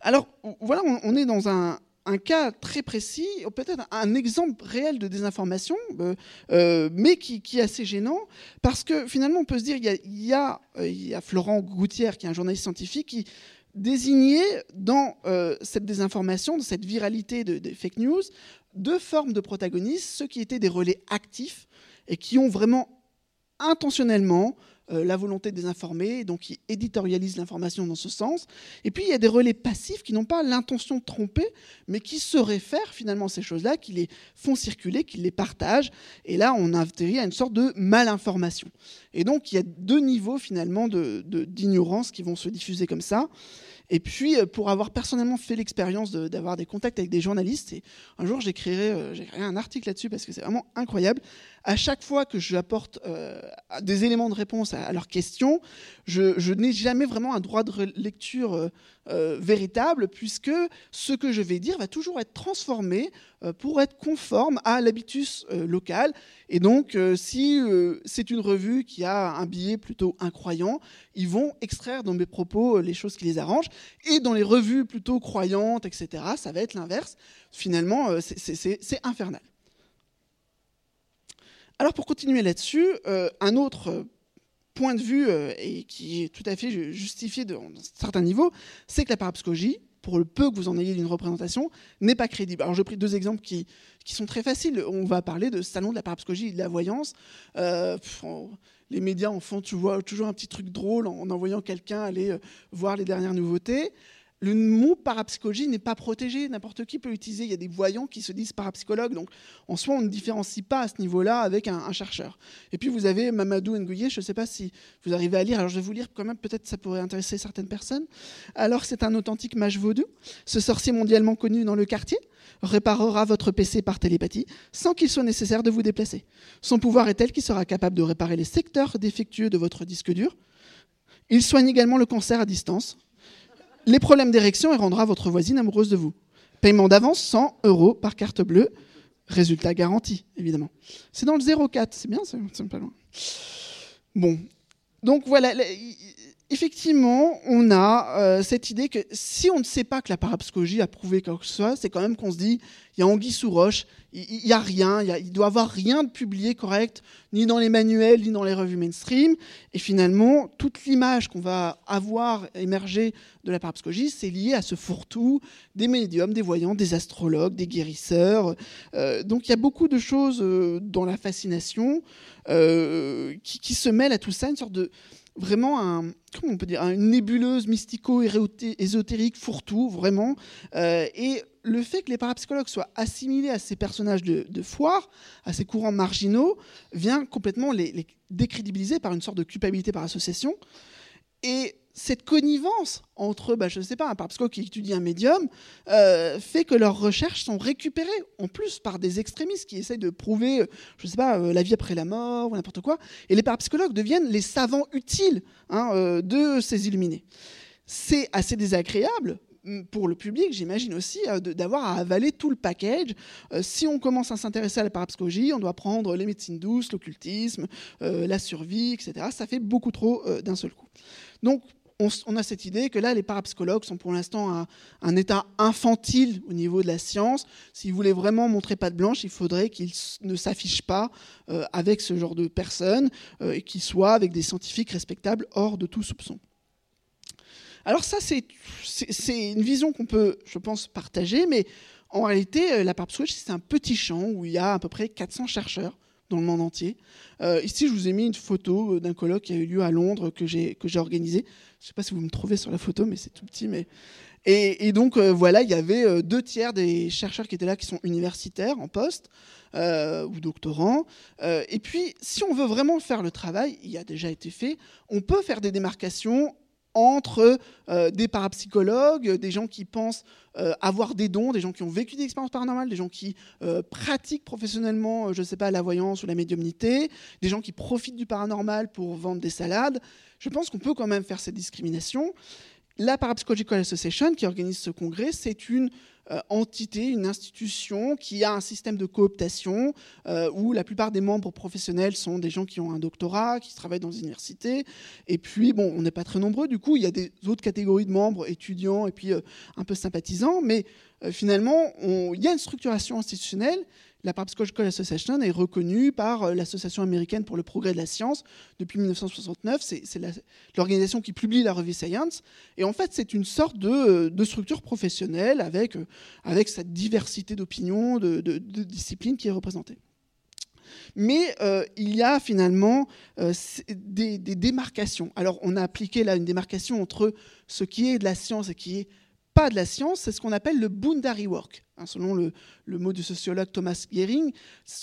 Alors voilà, on est dans un, un cas très précis, peut-être un exemple réel de désinformation, euh, euh, mais qui, est assez gênant, parce que finalement, on peut se dire, il y a, euh, Florent Gouttière, qui est un journaliste scientifique, qui désignait dans cette désinformation, dans cette viralité des fake news, deux formes de protagonistes, ceux qui étaient des relais actifs et qui ont vraiment intentionnellement la volonté de désinformer, donc qui éditorialisent l'information dans ce sens. Et puis il y a des relais passifs qui n'ont pas l'intention de tromper, mais qui se réfèrent finalement à ces choses-là, qui les font circuler, qui les partagent. Et là, on atterrit à une sorte de malinformation. Et donc il y a deux niveaux finalement d'ignorance qui vont se diffuser comme ça. Et puis, euh, pour avoir personnellement fait l'expérience d'avoir des contacts avec des journalistes, et un jour j'écrirai euh, un article là-dessus parce que c'est vraiment incroyable à chaque fois que je apporte euh, des éléments de réponse à, leurs questions, je, n'ai jamais vraiment un droit de lecture euh, euh, véritable, puisque ce que je vais dire va toujours être transformé pour être conforme à l'habitus local. Et donc, si c'est une revue qui a un billet plutôt incroyant, ils vont extraire dans mes propos les choses qui les arrangent. Et dans les revues plutôt croyantes, etc., ça va être l'inverse. Finalement, c'est infernal. Alors pour continuer là-dessus, euh, un autre point de vue, euh, et qui est tout à fait justifié dans un certain niveau, c'est que la parapsychologie, pour le peu que vous en ayez d'une représentation, n'est pas crédible. Alors j'ai pris deux exemples qui, qui, sont très faciles. On va parler de salon de la parapsychologie et de la voyance. Euh, les médias en font toujours un petit truc drôle en envoyant quelqu'un aller voir les dernières nouveautés. Le mot parapsychologie n'est pas protégé, n'importe qui peut l'utiliser. Il y a des voyants qui se disent parapsychologues, donc en soi, on ne différencie pas à ce niveau-là avec un, chercheur. Et puis vous avez Mamadou Nguye, je ne sais pas si vous arrivez à lire, alors je vais vous lire quand même, peut-être ça pourrait intéresser certaines personnes. Alors c'est un authentique mage vaudou, ce sorcier mondialement connu dans le quartier réparera votre PC par télépathie sans qu'il soit nécessaire de vous déplacer. Son pouvoir est tel qu'il sera capable de réparer les secteurs défectueux de votre disque dur. Il soigne également le cancer à distance, les problèmes d'érection et rendra votre voisine amoureuse de vous. Paiement d'avance 100 euros par carte bleue. Résultat garanti, évidemment. C'est dans le 04, c'est bien, c'est pas loin. Bon, donc voilà, effectivement, on a euh, cette idée que si on ne sait pas que la parapsychologie a prouvé quoi que ce soit, c'est quand même qu'on se dit, il y a anguille sous roche, il n'y a rien, il, doit avoir rien de publié correct, ni dans les manuels, ni dans les revues mainstream. Et finalement, toute l'image qu'on va avoir émergée de la parapsychologie, c'est lié à ce fourre-tout des médiums, des voyants, des astrologues, des guérisseurs. Euh, donc il y a beaucoup de choses euh, dans la fascination qui, qui, se mêlent à tout ça, une sorte de vraiment un, comment on peut dire, une nébuleuse mystico-ésotérique fourre-tout, vraiment. Euh, et le fait que les parapsychologues soient assimilés à ces personnages de, foire, à ces courants marginaux, vient complètement les, les décrédibiliser par une sorte de culpabilité par association. Et cette connivence entre, bah, je ne sais pas, un parapsychologue qui étudie un médium, euh, fait que leurs recherches sont récupérées en plus par des extrémistes qui essayent de prouver, je ne sais pas, euh, la vie après la mort ou n'importe quoi. Et les parapsychologues deviennent les savants utiles hein, euh, de ces illuminés. C'est assez désagréable mm, pour le public, j'imagine aussi, d'avoir à avaler tout le package. si on commence à s'intéresser à la parapsychologie, on doit prendre les médecines douces, l'occultisme, la survie, etc. Ça fait beaucoup trop d'un seul coup. Donc, on, a cette idée que là, les parapsychologues sont pour l'instant un, un, état infantile au niveau de la science. S'ils voulaient vraiment montrer patte blanche, il faudrait qu'ils ne s'affichent pas euh, avec ce genre de personnes euh, et qu'ils soient avec des scientifiques respectables hors de tout soupçon. Alors ça, c'est une vision qu'on peut, je pense, partager, mais en réalité, euh, la parapsychologie, c'est un petit champ où il y a à peu près 400 chercheurs dans le monde entier. Euh, ici, je vous ai mis une photo euh, d'un colloque qui a eu lieu à Londres que j'ai organisé. Je ne sais pas si vous me trouvez sur la photo, mais c'est tout petit. Mais... Et, donc, euh, voilà, il y avait deux tiers des chercheurs qui étaient là qui sont universitaires en poste ou doctorants. et puis, si on veut vraiment faire le travail, il a déjà été fait, on peut faire des démarcations entre euh, des parapsychologues, des gens qui pensent euh, avoir des dons, des gens qui ont vécu des expériences paranormales, des gens qui euh, pratiquent professionnellement, je ne sais pas, la voyance ou la médiumnité, des gens qui profitent du paranormal pour vendre des salades. Je pense qu'on peut quand même faire cette discrimination. La Parapsychological Association, qui organise ce congrès, c'est une euh, entité, une institution qui a un système de cooptation euh, où la plupart des membres professionnels sont des gens qui ont un doctorat, qui travaillent dans des universités. Et puis, bon, on n'est pas très nombreux. Du coup, il y a des autres catégories de membres, étudiants et puis euh, un peu sympathisants. Mais finalement, il y a une structuration institutionnelle la Parapsychological Association est reconnue par euh, l'Association américaine pour le progrès de la science depuis 1969. C'est l'organisation qui publie la revue Science. Et en fait, c'est une sorte de, euh, structure professionnelle avec, euh, avec cette diversité d'opinions, de, disciplines qui est représentée. Mais il y a finalement des, des, démarcations. Alors on a appliqué là une démarcation entre ce qui est de la science et qui est pas de la science, c'est ce qu'on appelle le boundary work. Hein, selon le, mot du sociologue Thomas Gehring,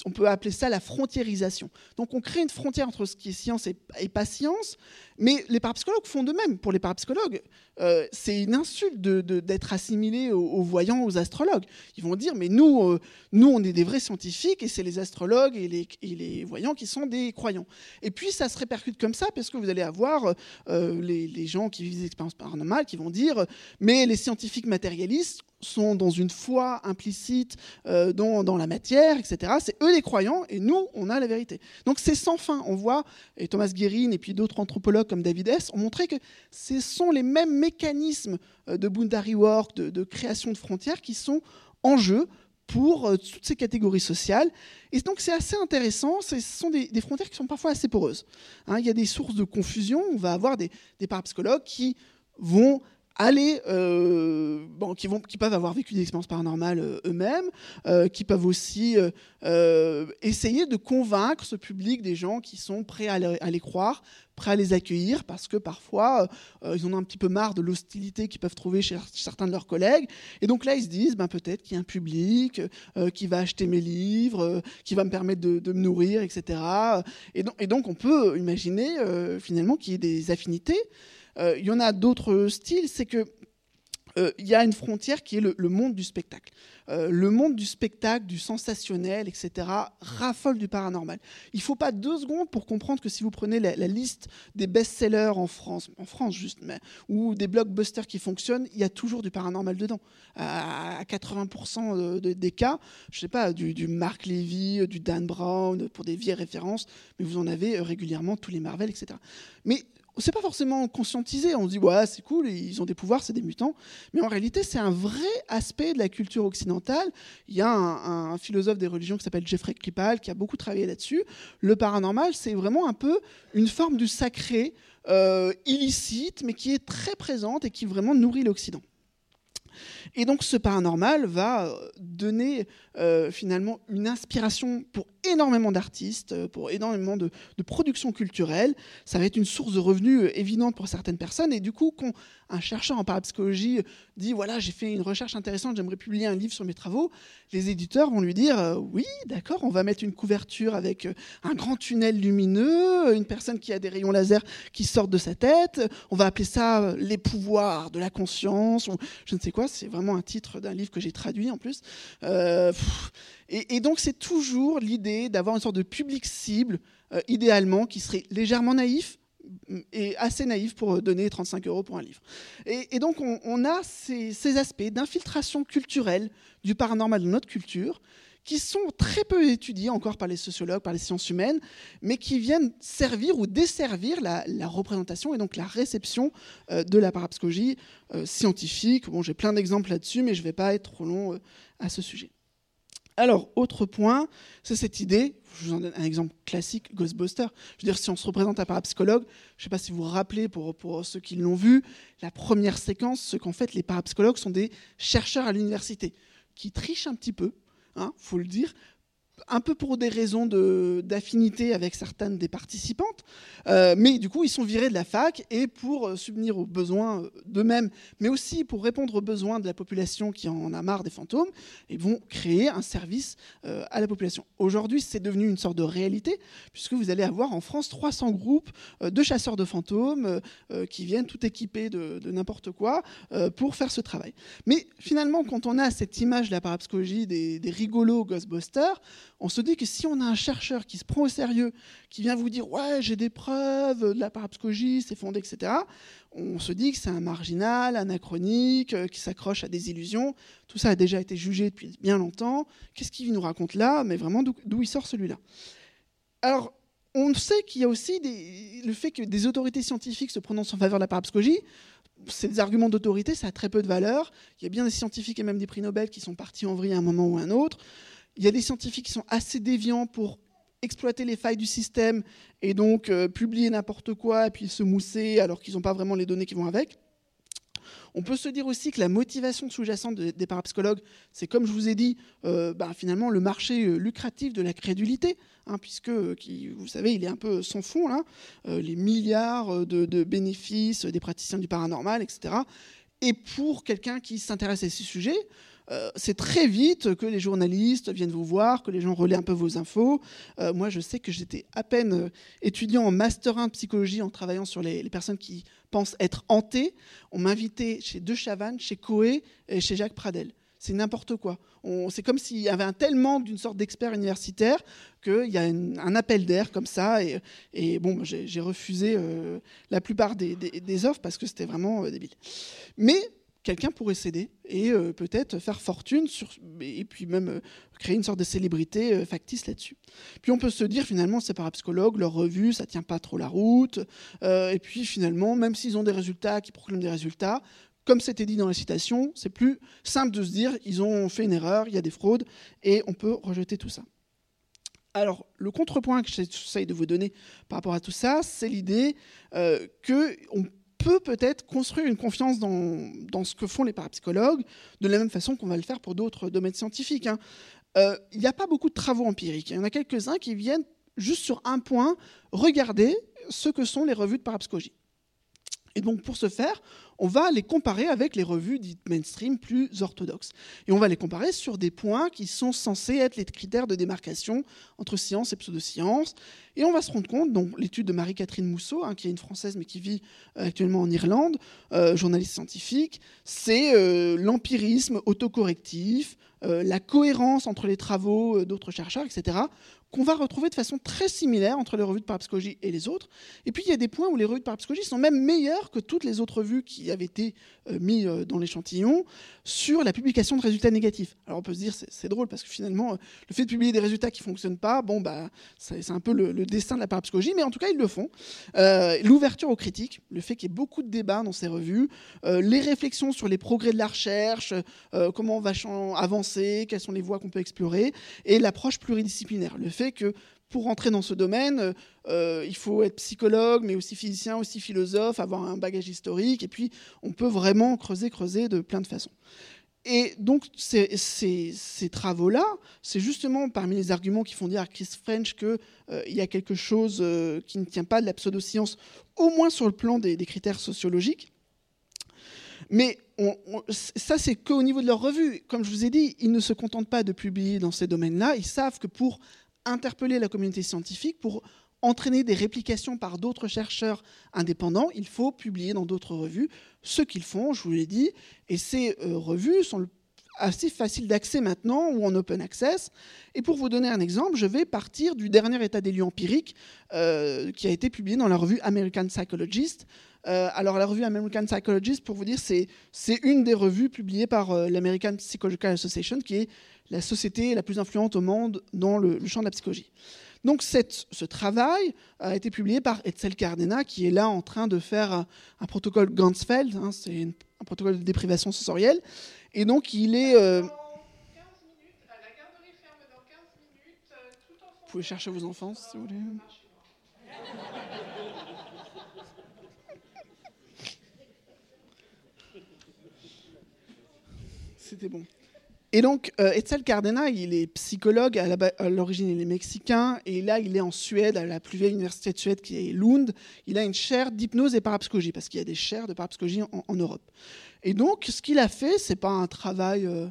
on peut appeler ça la frontiérisation. Donc on crée une frontière entre ce qui est science et, pas science, mais les parapsychologues font de même. Pour les parapsychologues, euh, c'est une insulte d'être assimilé aux, voyants, aux astrologues. Ils vont dire, mais nous, euh, nous on est des vrais scientifiques et c'est les astrologues et les, voyants qui sont des croyants. Et puis ça se répercute comme ça, parce que vous allez avoir euh, les, les, gens qui vivent des expériences paranormales qui vont dire, mais les scientifiques matérialistes sont dans une foi implicite euh, dans, la matière, etc. C'est eux les croyants et nous, on a la vérité. Donc c'est sans fin. On voit, et Thomas Guérin et puis d'autres anthropologues comme David Hess ont montré que ce sont les mêmes mécanismes euh, de boundary work, de, création de frontières qui sont en jeu pour euh, toutes ces catégories sociales. Et donc c'est assez intéressant, ce sont des, frontières qui sont parfois assez poreuses. Hein. il y a des sources de confusion, on va avoir des, des parapsychologues qui vont aller, euh, bon, qui, vont, qui peuvent avoir vécu des expériences paranormales euh, eux-mêmes, euh, qui peuvent aussi essayer de convaincre ce public des gens qui sont prêts à les, croire, prêts à les accueillir, parce que parfois, ils en ont un petit peu marre de l'hostilité qu'ils peuvent trouver chez certains de leurs collègues. Et donc là, ils se disent, ben, peut-être qu'il y a un public qui va acheter mes livres, qui va me permettre de, de me nourrir, etc. Et donc, et donc, on peut imaginer finalement qu'il y ait des affinités. Euh, il y en a d'autres styles, c'est que euh, il y a une frontière qui est le, monde du spectacle. Euh, le monde du spectacle, du sensationnel, etc., raffole du paranormal. Il ne faut pas deux secondes pour comprendre que si vous prenez la, liste des best-sellers en France, en France juste, mais, ou des blockbusters qui fonctionnent, il y a toujours du paranormal dedans. À 80% des cas, je ne sais pas, du, du Mark Levy, du Dan Brown, pour des vieilles références, mais vous en avez régulièrement tous les Marvel, etc. Mais c'est pas forcément conscientisé. On se dit, ouais, c'est cool, ils ont des pouvoirs, c'est des mutants. Mais en réalité, c'est un vrai aspect de la culture occidentale. Il y a un, philosophe des religions qui s'appelle Jeffrey Kripal qui a beaucoup travaillé là-dessus. Le paranormal, c'est vraiment un peu une forme du sacré euh, illicite, mais qui est très présente et qui vraiment nourrit l'Occident. Et donc ce paranormal va euh, donner euh, finalement une inspiration pour énormément d'artistes, euh, pour énormément de, de production culturelle. Ça va être une source de revenus évidente pour certaines personnes. Et du coup, quand un chercheur en parapsychologie dit voilà, j'ai fait une recherche intéressante, j'aimerais publier un livre sur mes travaux, les éditeurs vont lui dire oui, d'accord, on va mettre une couverture avec un grand tunnel lumineux, une personne qui a des rayons laser qui sortent de sa tête. On va appeler ça les pouvoirs de la conscience, je ne sais quoi. C'est vraiment un titre d'un livre que j'ai traduit en plus. Euh, et, donc c'est toujours l'idée d'avoir une sorte de public cible, euh, idéalement, qui serait légèrement naïf, et assez naïf pour donner 35 euros pour un livre. Et, donc on, a ces, ces aspects d'infiltration culturelle du paranormal de notre culture qui sont très peu étudiés encore par les sociologues, par les sciences humaines, mais qui viennent servir ou desservir la, représentation et donc la réception euh, de la parapsychologie euh, scientifique. Bon, j'ai plein d'exemples là-dessus, mais je ne vais pas être trop long euh, à ce sujet. Alors, autre point, c'est cette idée, je vous en donne un exemple classique, Ghostbuster. Je veux dire, si on se représente un parapsychologue, je ne sais pas si vous vous rappelez, pour, ceux qui l'ont vu, la première séquence, c'est qu'en fait, les parapsychologues sont des chercheurs à l'université, qui trichent un petit peu, hein, faut le dire, un peu pour des raisons d'affinité avec certaines des participantes, euh, mais du coup ils sont virés de la fac et pour euh, subvenir aux besoins euh, d'eux-mêmes, mais aussi pour répondre aux besoins de la population qui en a marre des fantômes, ils vont créer un service à la population. Aujourd'hui c'est devenu une sorte de réalité puisque vous allez avoir en France 300 groupes de chasseurs de fantômes qui viennent tout équipés de, n'importe quoi pour faire ce travail. Mais finalement quand on a cette image de la parapsychologie des, des rigolos Ghostbusters, on se dit que si on a un chercheur qui se prend au sérieux, qui vient vous dire ouais j'ai des preuves de la parapsychologie, c'est fondé, etc. On se dit que c'est un marginal, anachronique, euh, qui s'accroche à des illusions. Tout ça a déjà été jugé depuis bien longtemps. Qu'est-ce qu'il nous raconte là? Mais vraiment d'où il sort celui-là? Alors on sait qu'il y a aussi le fait que des autorités scientifiques se prononcent en faveur de la parapsychologie. Ces arguments d'autorité, ça a très peu de valeur. Il y a bien des scientifiques et même des prix Nobel qui sont partis en vrille à un moment ou à un autre. Il y a des scientifiques qui sont assez déviants pour exploiter les failles du système et donc euh, publier n'importe quoi et puis se mousser alors qu'ils n'ont pas vraiment les données qui vont avec. On peut se dire aussi que la motivation sous-jacente des parapsychologues, c'est comme je vous ai dit, euh, bah, finalement le marché euh, lucratif de la crédulité, hein, puisque, qui, vous savez, il est un peu sans fond, là, les milliards de, de bénéfices des praticiens du paranormal, etc. Et pour quelqu'un qui s'intéresse à ces sujets, euh, c'est très vite que les journalistes viennent vous voir, que les gens relaient un peu vos infos. Euh, moi, je sais que j'étais à peine euh, étudiant en master 1 de psychologie en travaillant sur les, personnes qui pensent être hantées. On m'invitait chez De Chavannes, chez Coé et chez Jacques Pradel. C'est n'importe quoi. C'est comme s'il y avait un tel manque d'une sorte d'expert universitaire qu'il y a un appel d'air comme ça. Et, bon, j'ai refusé la plupart des, des, offres parce que c'était vraiment débile. Mais quelqu'un pourrait céder et euh, peut-être faire fortune sur, et puis même euh, créer une sorte de célébrité euh, factice là-dessus. Puis on peut se dire finalement ces parapsychologues, leur revue, ça tient pas trop la route. et puis finalement, même s'ils ont des résultats, qui proclament des résultats, comme c'était dit dans la citation, c'est plus simple de se dire ils ont fait une erreur, il y a des fraudes et on peut rejeter tout ça. Alors, le contrepoint que j'essaye de vous donner par rapport à tout ça, c'est l'idée euh, qu'on peut peut-être construire une confiance dans, ce que font les parapsychologues, de la même façon qu'on va le faire pour d'autres domaines scientifiques. Hein. Euh, il n'y a pas beaucoup de travaux empiriques. Il y en a quelques-uns qui viennent juste sur un point regarder ce que sont les revues de parapsychologie. Et donc pour ce faire, on va les comparer avec les revues dites mainstream plus orthodoxes. Et on va les comparer sur des points qui sont censés être les critères de démarcation entre science et pseudoscience. Et on va se rendre compte, donc l'étude de Marie-Catherine Mousseau, hein, qui est une Française mais qui vit euh, actuellement en Irlande, euh, journaliste scientifique, c'est euh, l'empirisme autocorrectif, la cohérence entre les travaux d'autres chercheurs, etc qu'on va retrouver de façon très similaire entre les revues de parapsychologie et les autres. Et puis il y a des points où les revues de parapsychologie sont même meilleures que toutes les autres revues qui avaient été euh, mises euh, dans l'échantillon sur la publication de résultats négatifs. Alors on peut se dire c'est drôle parce que finalement euh, le fait de publier des résultats qui fonctionnent pas, bon bah c'est un peu le, destin de la parapsychologie, mais en tout cas ils le font. L'ouverture aux critiques, le fait qu'il y ait beaucoup de débats dans ces revues, les réflexions sur les progrès de la recherche, comment on va avancer, quelles sont les voies qu'on peut explorer, et l'approche pluridisciplinaire, le fait que pour entrer dans ce domaine, euh, il faut être psychologue, mais aussi physicien, aussi philosophe, avoir un bagage historique, et puis on peut vraiment creuser, creuser de plein de façons. Et donc ces, travaux-là, c'est justement parmi les arguments qui font dire à Chris French qu'il euh, y a quelque chose euh, qui ne tient pas de la pseudoscience, au moins sur le plan des, critères sociologiques. Mais ça, c'est qu'au niveau de leur revue. Comme je vous ai dit, ils ne se contentent pas de publier dans ces domaines-là. Ils savent que pour interpeller la communauté scientifique, pour entraîner des réplications par d'autres chercheurs indépendants, il faut publier dans d'autres revues ce qu'ils font, je vous l'ai dit, et ces euh, revues sont assez faciles d'accès maintenant ou en open access. Et pour vous donner un exemple, je vais partir du dernier état des lieux empirique euh, qui a été publié dans la revue American Psychologist. Euh, alors la revue American Psychologist, pour vous dire, c'est une des revues publiées par l'American Psychological Association, qui est la société la plus influente au monde dans le, champ de la psychologie. Donc ce travail a été publié par Etzel Cardena, qui est là en train de faire un, protocole Ganzfeld, hein, c'est un protocole de déprivation sensorielle. Et donc il est... Euh, vous pouvez chercher vos enfants si vous voulez. C'était bon. Et donc, euh, Etzel Cardena, il est psychologue, à l'origine il est mexicain, et là il est en Suède, à la plus vieille université de Suède qui est Lund. Il a une chaire d'hypnose et parapsychologie, parce qu'il y a des chaires de parapsychologie en, Europe. Et donc, ce qu'il a fait, c'est pas un travail, euh,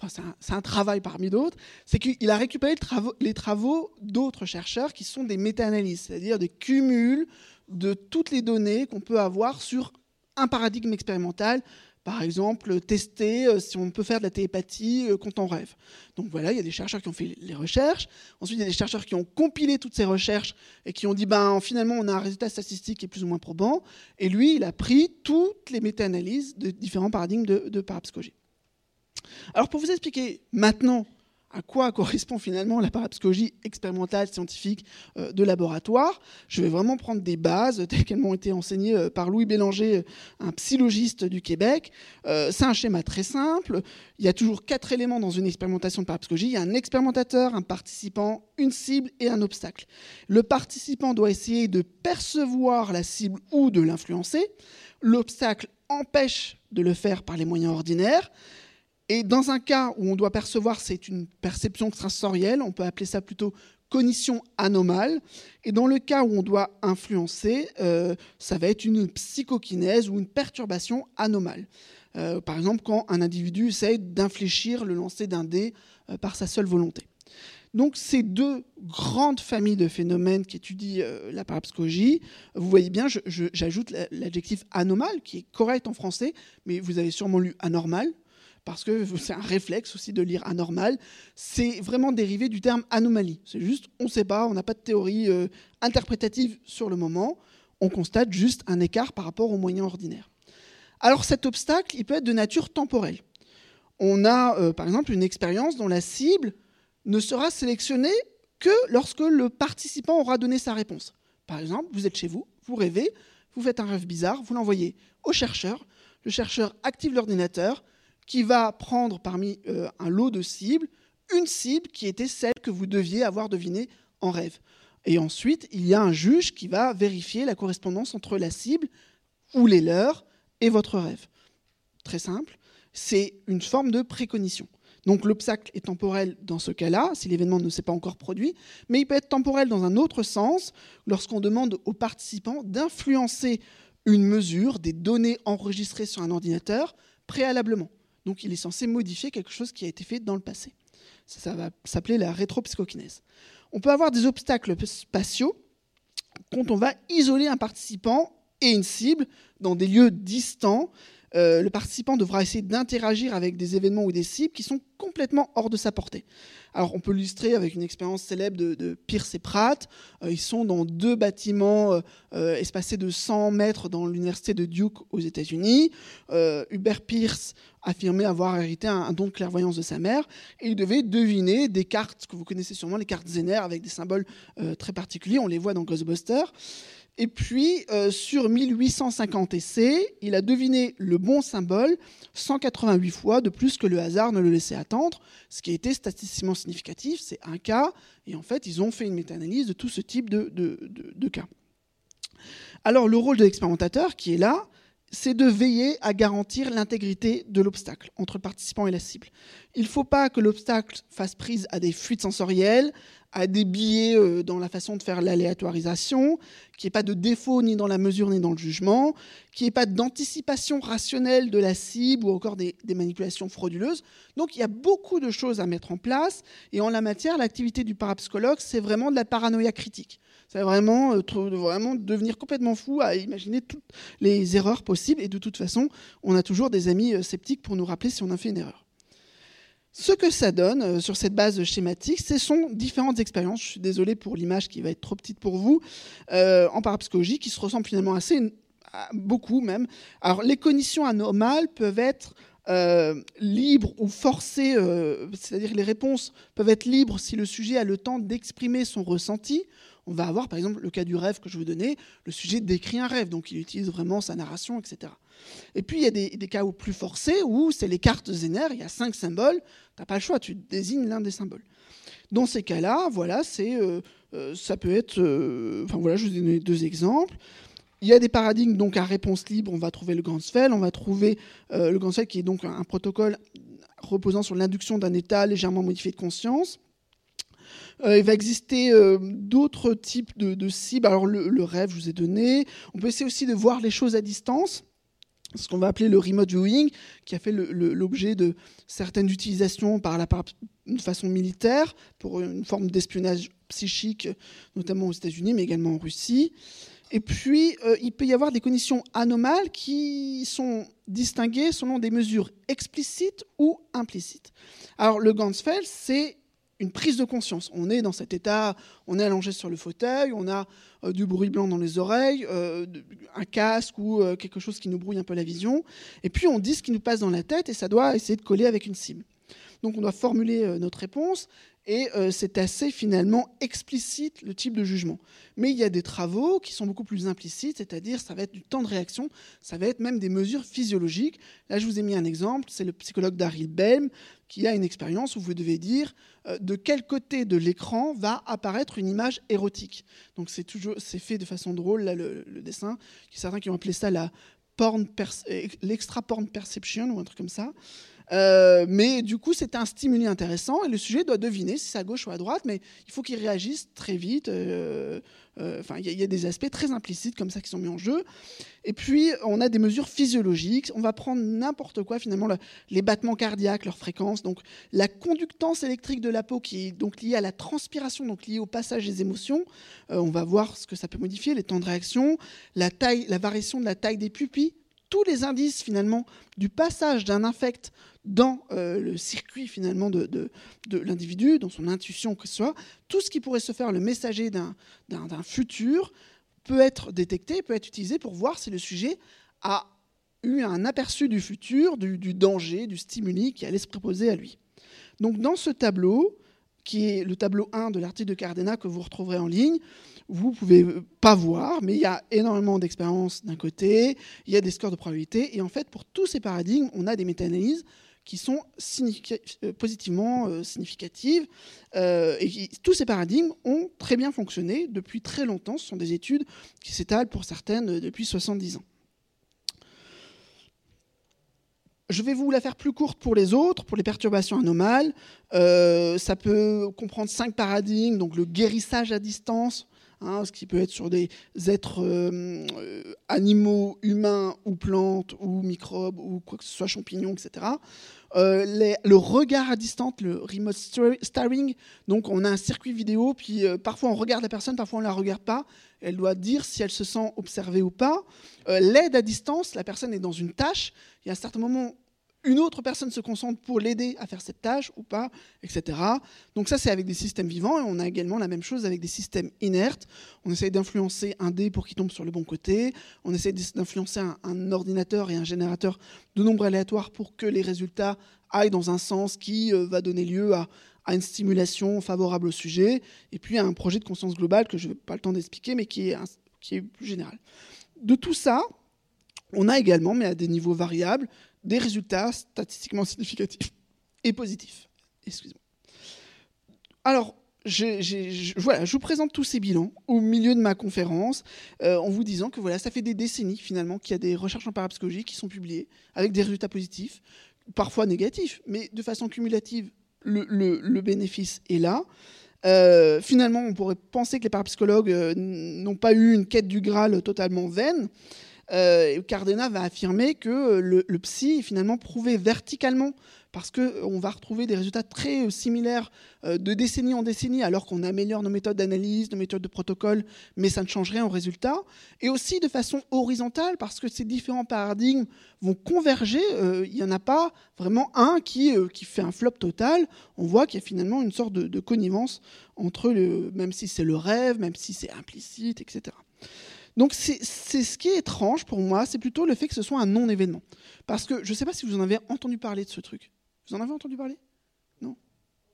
enfin c'est un, travail parmi d'autres, c'est qu'il a récupéré les travaux d'autres chercheurs qui sont des méta-analyses, c'est-à-dire des cumuls de toutes les données qu'on peut avoir sur un paradigme expérimental par exemple, tester euh, si on peut faire de la télépathie euh, quand on rêve. Donc voilà, il y a des chercheurs qui ont fait les recherches. Ensuite, il y a des chercheurs qui ont compilé toutes ces recherches et qui ont dit, ben, finalement, on a un résultat statistique qui est plus ou moins probant. Et lui, il a pris toutes les méta-analyses de différents paradigmes de, de parapsychologie. Alors, pour vous expliquer maintenant à quoi correspond finalement la parapsychologie expérimentale scientifique euh, de laboratoire. Je vais vraiment prendre des bases telles qu'elles m'ont été enseignées euh, par Louis Bélanger, un psychologiste du Québec. Euh, c'est un schéma très simple. Il y a toujours quatre éléments dans une expérimentation de parapsychologie. Il y a un expérimentateur, un participant, une cible et un obstacle. Le participant doit essayer de percevoir la cible ou de l'influencer. L'obstacle empêche de le faire par les moyens ordinaires. Et dans un cas où on doit percevoir, c'est une perception extrasensorielle, on peut appeler ça plutôt cognition anomale. Et dans le cas où on doit influencer, euh, ça va être une psychokinèse ou une perturbation anomale. Euh, par exemple, quand un individu essaye d'infléchir le lancer d'un dé euh, par sa seule volonté. Donc ces deux grandes familles de phénomènes qui étudient la parapsychologie, vous voyez bien, j'ajoute l'adjectif anormal, qui est correct en français, mais vous avez sûrement lu anormal, parce que c'est un réflexe aussi de lire anormal, c'est vraiment dérivé du terme anomalie. C'est juste, on ne sait pas, on n'a pas de théorie euh, interprétative sur le moment, on constate juste un écart par rapport aux moyens ordinaires. Alors cet obstacle, il peut être de nature temporelle. On a euh, par exemple une expérience dont la cible ne sera sélectionnée que lorsque le participant aura donné sa réponse. Par exemple, vous êtes chez vous, vous rêvez, vous faites un rêve bizarre, vous l'envoyez au chercheur, le chercheur active l'ordinateur, qui va prendre parmi euh, un lot de cibles une cible qui était celle que vous deviez avoir devinée en rêve. Et ensuite, il y a un juge qui va vérifier la correspondance entre la cible ou les leurs et votre rêve. Très simple, c'est une forme de précognition. Donc l'obstacle est temporel dans ce cas-là, si l'événement ne s'est pas encore produit, mais il peut être temporel dans un autre sens, lorsqu'on demande aux participants d'influencer une mesure des données enregistrées sur un ordinateur préalablement. Donc il est censé modifier quelque chose qui a été fait dans le passé. Ça, va s'appeler la rétropsychokinèse. On peut avoir des obstacles spatiaux quand on va isoler un participant et une cible dans des lieux distants. Euh, le participant devra essayer d'interagir avec des événements ou des cibles qui sont complètement hors de sa portée. Alors, on peut l'illustrer avec une expérience célèbre de, Pierce et Pratt. Euh, ils sont dans deux bâtiments euh, espacés de 100 mètres dans l'université de Duke aux États-Unis. Hubert Pierce affirmait avoir hérité un, don de clairvoyance de sa mère et il devait deviner des cartes que vous connaissez sûrement, les cartes Zener avec des symboles très particuliers. On les voit dans Ghostbusters. Et puis, euh, sur 1850 essais, il a deviné le bon symbole 188 fois de plus que le hasard ne le laissait attendre, ce qui a été statistiquement significatif, c'est un cas, et en fait, ils ont fait une méta-analyse de tout ce type de, de cas. Alors, le rôle de l'expérimentateur qui est là, c'est de veiller à garantir l'intégrité de l'obstacle entre le participant et la cible. Il ne faut pas que l'obstacle fasse prise à des fuites sensorielles, à des biais euh, dans la façon de faire l'aléatorisation, qu'il n'y ait pas de défaut ni dans la mesure ni dans le jugement, qu'il n'y ait pas d'anticipation rationnelle de la cible ou encore des, manipulations frauduleuses. Donc il y a beaucoup de choses à mettre en place. Et en la matière, l'activité du parapsychologue, c'est vraiment de la paranoïa critique. C'est vraiment, euh, vraiment devenir complètement fou à imaginer toutes les erreurs possibles. Et de toute façon, on a toujours des amis euh, sceptiques pour nous rappeler si on a fait une erreur. Ce que ça donne euh, sur cette base schématique, ce sont différentes expériences. Je suis désolé pour l'image qui va être trop petite pour vous, euh, en parapsychologie, qui se ressemblent finalement assez beaucoup même. Alors, les conditions anomales peuvent être euh, libres ou forcées, c'est-à-dire les réponses peuvent être libres si le sujet a le temps d'exprimer son ressenti on va avoir par exemple le cas du rêve que je vous donnais, le sujet décrit un rêve, donc il utilise vraiment sa narration, etc. Et puis il y a des, cas plus forcés où c'est les cartes Zener, il y a cinq symboles, tu n'as pas le choix, tu désignes l'un des symboles. Dans ces cas-là, voilà, c'est, euh, euh, ça peut être, euh, enfin voilà, je vous ai donné deux exemples. Il y a des paradigmes donc à réponse libre. On va trouver le Ganzfeld, on va trouver le Ganzfeld qui est donc un protocole reposant sur l'induction d'un état légèrement modifié de conscience. Euh, il va exister euh, d'autres types de, cibles. Alors le, rêve, je vous ai donné. On peut essayer aussi de voir les choses à distance ce qu'on va appeler le remote viewing, qui a fait l'objet de certaines utilisations par la de façon militaire pour une forme d'espionnage psychique, notamment aux États-Unis, mais également en Russie. Et puis, euh, il peut y avoir des conditions anomales qui sont distinguées selon des mesures explicites ou implicites. Alors, le Ganzfeld, c'est une prise de conscience. On est dans cet état, on est allongé sur le fauteuil, on a euh, du bruit blanc dans les oreilles, euh, un casque ou euh, quelque chose qui nous brouille un peu la vision, et puis on dit ce qui nous passe dans la tête et ça doit essayer de coller avec une cible. Donc on doit formuler notre réponse et c'est assez finalement explicite le type de jugement. Mais il y a des travaux qui sont beaucoup plus implicites, c'est-à-dire ça va être du temps de réaction, ça va être même des mesures physiologiques. Là je vous ai mis un exemple, c'est le psychologue Daryl Belm qui a une expérience où vous devez dire euh, de quel côté de l'écran va apparaître une image érotique. Donc c'est toujours c'est fait de façon drôle là, le, dessin. Y a certains qui ont appelé ça la l'extra porn perception ou un truc comme ça. Euh, mais du coup, c'est un stimuli intéressant et le sujet doit deviner si c'est à gauche ou à droite, mais il faut qu'il réagisse très vite. Euh, euh, enfin, il y, a des aspects très implicites comme ça qui sont mis en jeu. Et puis, on a des mesures physiologiques. On va prendre n'importe quoi, finalement, les battements cardiaques, leur fréquence, donc la conductance électrique de la peau qui est donc liée à la transpiration, donc liée au passage des émotions. on va voir ce que ça peut modifier, les temps de réaction, la taille, la variation de la taille des pupilles tous les indices finalement du passage d'un infect dans euh, le circuit finalement de, l'individu, dans son intuition que ce soit, tout ce qui pourrait se faire le messager d'un futur peut être détecté, peut être utilisé pour voir si le sujet a eu un aperçu du futur, du, du danger, du stimuli qui allait se proposer à lui. Donc dans ce tableau, qui est le tableau 1 de l'article de Cardena que vous retrouverez en ligne, vous pouvez pas voir, mais il y a énormément d'expériences d'un côté, il y a des scores de probabilité, et en fait, pour tous ces paradigmes, on a des méta-analyses qui sont euh, positivement euh, significatives. Euh, et tous ces paradigmes ont très bien fonctionné depuis très longtemps. Ce sont des études qui s'étalent pour certaines depuis 70 ans. Je vais vous la faire plus courte pour les autres, pour les perturbations anomales. ça peut comprendre cinq paradigmes, donc le guérissage à distance, Hein, ce qui peut être sur des êtres euh, animaux, humains ou plantes ou microbes ou quoi que ce soit, champignons, etc. Euh, le regard à distance, le remote starring, donc on a un circuit vidéo, puis euh, parfois on regarde la personne, parfois on ne la regarde pas, elle doit dire si elle se sent observée ou pas. L'aide à distance, la personne est dans une tâche, il y a un certain moment une autre personne se concentre pour l'aider à faire cette tâche ou pas, etc. Donc ça, c'est avec des systèmes vivants, et on a également la même chose avec des systèmes inertes. On essaye d'influencer un dé pour qu'il tombe sur le bon côté, on essaie d'influencer un, ordinateur et un générateur de nombres aléatoires pour que les résultats aillent dans un sens qui euh, va donner lieu à, une stimulation favorable au sujet, et puis à un projet de conscience globale que je n'ai pas le temps d'expliquer, mais qui est, qui est plus général. De tout ça, on a également, mais à des niveaux variables, des résultats statistiquement significatifs et positifs. Alors, je, voilà, je vous présente tous ces bilans au milieu de ma conférence euh, en vous disant que voilà, ça fait des décennies finalement qu'il y a des recherches en parapsychologie qui sont publiées avec des résultats positifs, parfois négatifs, mais de façon cumulative, le, bénéfice est là. Euh, finalement, on pourrait penser que les parapsychologues euh, n'ont pas eu une quête du Graal totalement vaine, euh, Cardena va affirmer que euh, le, psy est finalement prouvé verticalement parce qu'on euh, va retrouver des résultats très similaires de décennie en décennie, alors qu'on améliore nos méthodes d'analyse, nos méthodes de protocole, mais ça ne change rien au résultat. Et aussi de façon horizontale, parce que ces différents paradigmes vont converger. Il n'y en a pas vraiment un qui, qui fait un flop total. On voit qu'il y a finalement une sorte de, de connivence entre, le, même si c'est le rêve, même si c'est implicite, etc. Donc c'est ce qui est étrange pour moi, c'est plutôt le fait que ce soit un non-événement. Parce que je ne sais pas si vous en avez entendu parler de ce truc. Vous en avez entendu parler? Non?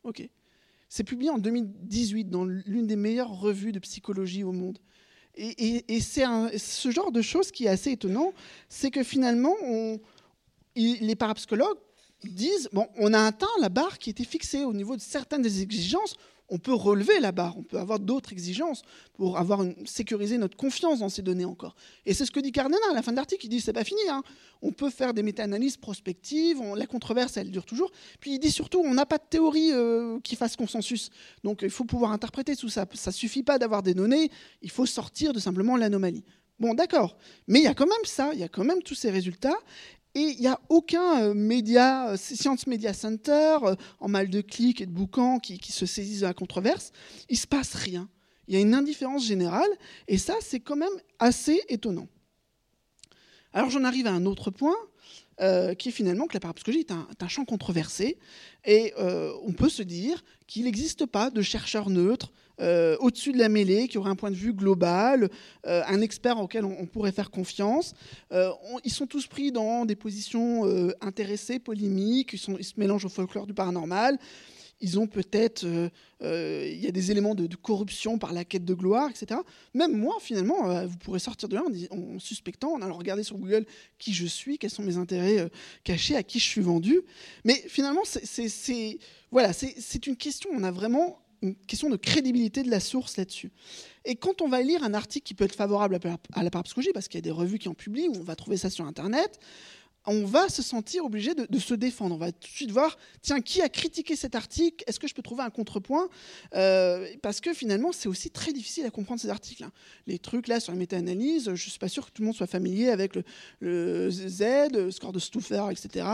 Ok. C'est publié en 2018 dans l'une des meilleures revues de psychologie au monde. Et, c'est ce genre de choses qui est assez étonnant, c'est que finalement, les parapsychologues disent, bon, on a atteint la barre qui était fixée au niveau de certaines des exigences, on peut relever la barre, on peut avoir d'autres exigences pour avoir sécuriser notre confiance dans ces données encore. Et c'est ce que dit Cardena à la fin de l'article. Il dit c'est pas fini. Hein. On peut faire des méta-analyses prospectives. la controverse, elle dure toujours. Puis il dit surtout on n'a pas de théorie euh, qui fasse consensus. Donc il faut pouvoir interpréter tout ça. Ça suffit pas d'avoir des données. Il faut sortir de simplement l'anomalie. Bon, d'accord. Mais il y a quand même ça, il y a quand même tous ces résultats. Et il n'y a aucun euh, média, euh, Science Media Center, euh, en mal de clics et de boucans qui, se saisissent de la controverse. Il ne se passe rien. Il y a une indifférence générale, et ça, c'est quand même assez étonnant. Alors j'en arrive à un autre point, qui est finalement que la parapsychologie est un, champ controversé, et on peut se dire qu'il n'existe pas de chercheur neutre euh, au-dessus de la mêlée, qui aurait un point de vue global, euh, un expert auquel on, pourrait faire confiance. Euh, ils sont tous pris dans des positions intéressées, polémiques, ils, se mélangent au folklore du paranormal. Ils ont peut-être, il y a des éléments de, corruption par la quête de gloire, etc. Même moi, finalement, vous pourrez sortir de là en, suspectant, en allant regarder sur Google qui je suis, quels sont mes intérêts cachés, à qui je suis vendu. Mais finalement, c'est voilà, c'est une question. On a vraiment une question de crédibilité de la source là-dessus. Et quand on va lire un article qui peut être favorable à la parapsychologie, parce qu'il y a des revues qui en publient, ou on va trouver ça sur Internet, on va se sentir obligé de, se défendre. On va tout de suite voir, tiens, qui a critiqué cet article? Est-ce que je peux trouver un contrepoint? Euh, Parce que finalement, c'est aussi très difficile à comprendre ces articles. Hein. Les trucs là sur la méta-analyse, je ne suis pas sûr que tout le monde soit familier avec le, Z, le score de Stouffer, etc.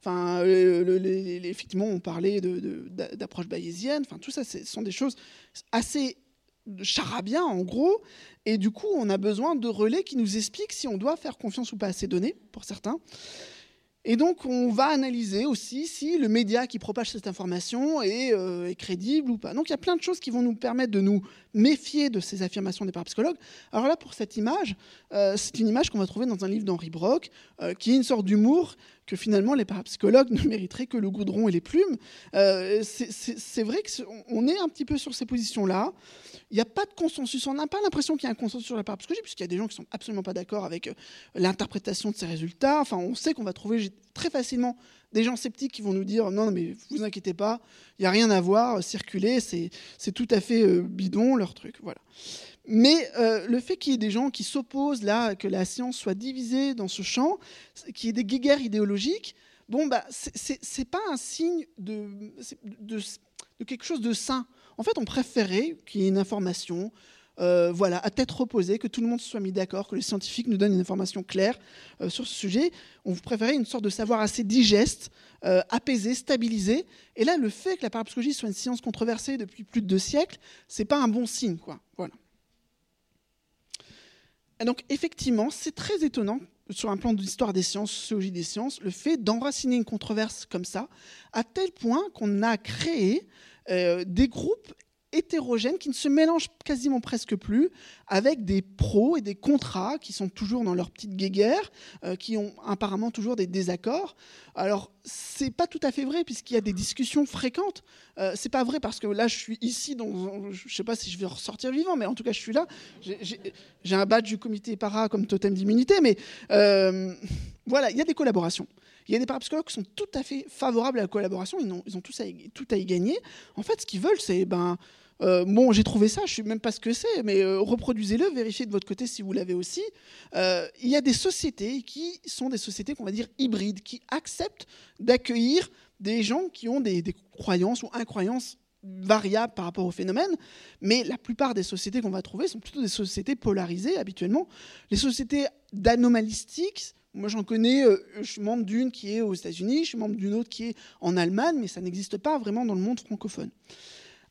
Enfin, effectivement, on parlait d'approche bayésienne. Enfin, tout ça, ce sont des choses assez charabia en gros. Et du coup, on a besoin de relais qui nous expliquent si on doit faire confiance ou pas à ces données, pour certains. Et donc, on va analyser aussi si le média qui propage cette information est, euh, crédible ou pas. Donc, il y a plein de choses qui vont nous permettre de nous méfier de ces affirmations des parapsychologues. Alors là, pour cette image, euh, c'est une image qu'on va trouver dans un livre d'Henri Brock, euh, qui est une sorte d'humour que finalement les parapsychologues ne mériteraient que le goudron et les plumes. c'est vrai qu'on est un petit peu sur ces positions-là. Il n'y a pas de consensus. On n'a pas l'impression qu'il y a un consensus sur la parapsychologie, puisqu'il y a des gens qui ne sont absolument pas d'accord avec euh, l'interprétation de ces résultats. Enfin, on sait qu'on va trouver très facilement des gens sceptiques qui vont nous dire non, mais vous inquiétez pas, il n'y a rien à voir, circuler, c'est tout à fait euh, bidon leur truc. Voilà. Mais euh, le fait qu'il y ait des gens qui s'opposent là, que la science soit divisée dans ce champ, qu'il y ait des guéguerres idéologiques, bon, bah, c'est pas un signe de, quelque chose de sain. En fait, on préférait qu'il y ait une information euh, voilà, à tête reposée, que tout le monde soit mis d'accord, que les scientifiques nous donnent une information claire euh, sur ce sujet. On préférait une sorte de savoir assez digeste, apaisé, stabilisé. Et là, le fait que la parapsychologie soit une science controversée depuis plus de deux siècles, c'est pas un bon signe, quoi. Voilà. Donc, effectivement, c'est très étonnant sur un plan de l'histoire des sciences, sociologie des sciences, le fait d'enraciner une controverse comme ça, à tel point qu'on a créé euh, des groupes hétérogènes qui ne se mélangent quasiment presque plus, avec des pros et des contrats qui sont toujours dans leur petite guéguerre, euh, qui ont apparemment toujours des désaccords. Alors, c'est pas tout à fait vrai, puisqu'il y a des discussions fréquentes. Euh, c'est pas vrai, parce que là, je suis ici, dans, je sais pas si je vais ressortir vivant, mais en tout cas, je suis là. J'ai un badge du comité para comme totem d'immunité, mais euh, voilà, il y a des collaborations. Il y a des parapsychologues qui sont tout à fait favorables à la collaboration, ils ont, ils ont tout, à, tout à y gagner. En fait, ce qu'ils veulent, c'est ben, euh, bon, j'ai trouvé ça, je ne sais même pas ce que c'est, mais euh, reproduisez-le, vérifiez de votre côté si vous l'avez aussi. Euh, il y a des sociétés qui sont des sociétés qu'on va dire hybrides, qui acceptent d'accueillir des gens qui ont des, croyances ou incroyances variables par rapport au phénomène, mais la plupart des sociétés qu'on va trouver sont plutôt des sociétés polarisées habituellement. Les sociétés d'anomalistiques, moi, j'en connais, je suis membre d'une qui est aux États-Unis, je suis membre d'une autre qui est en Allemagne, mais ça n'existe pas vraiment dans le monde francophone.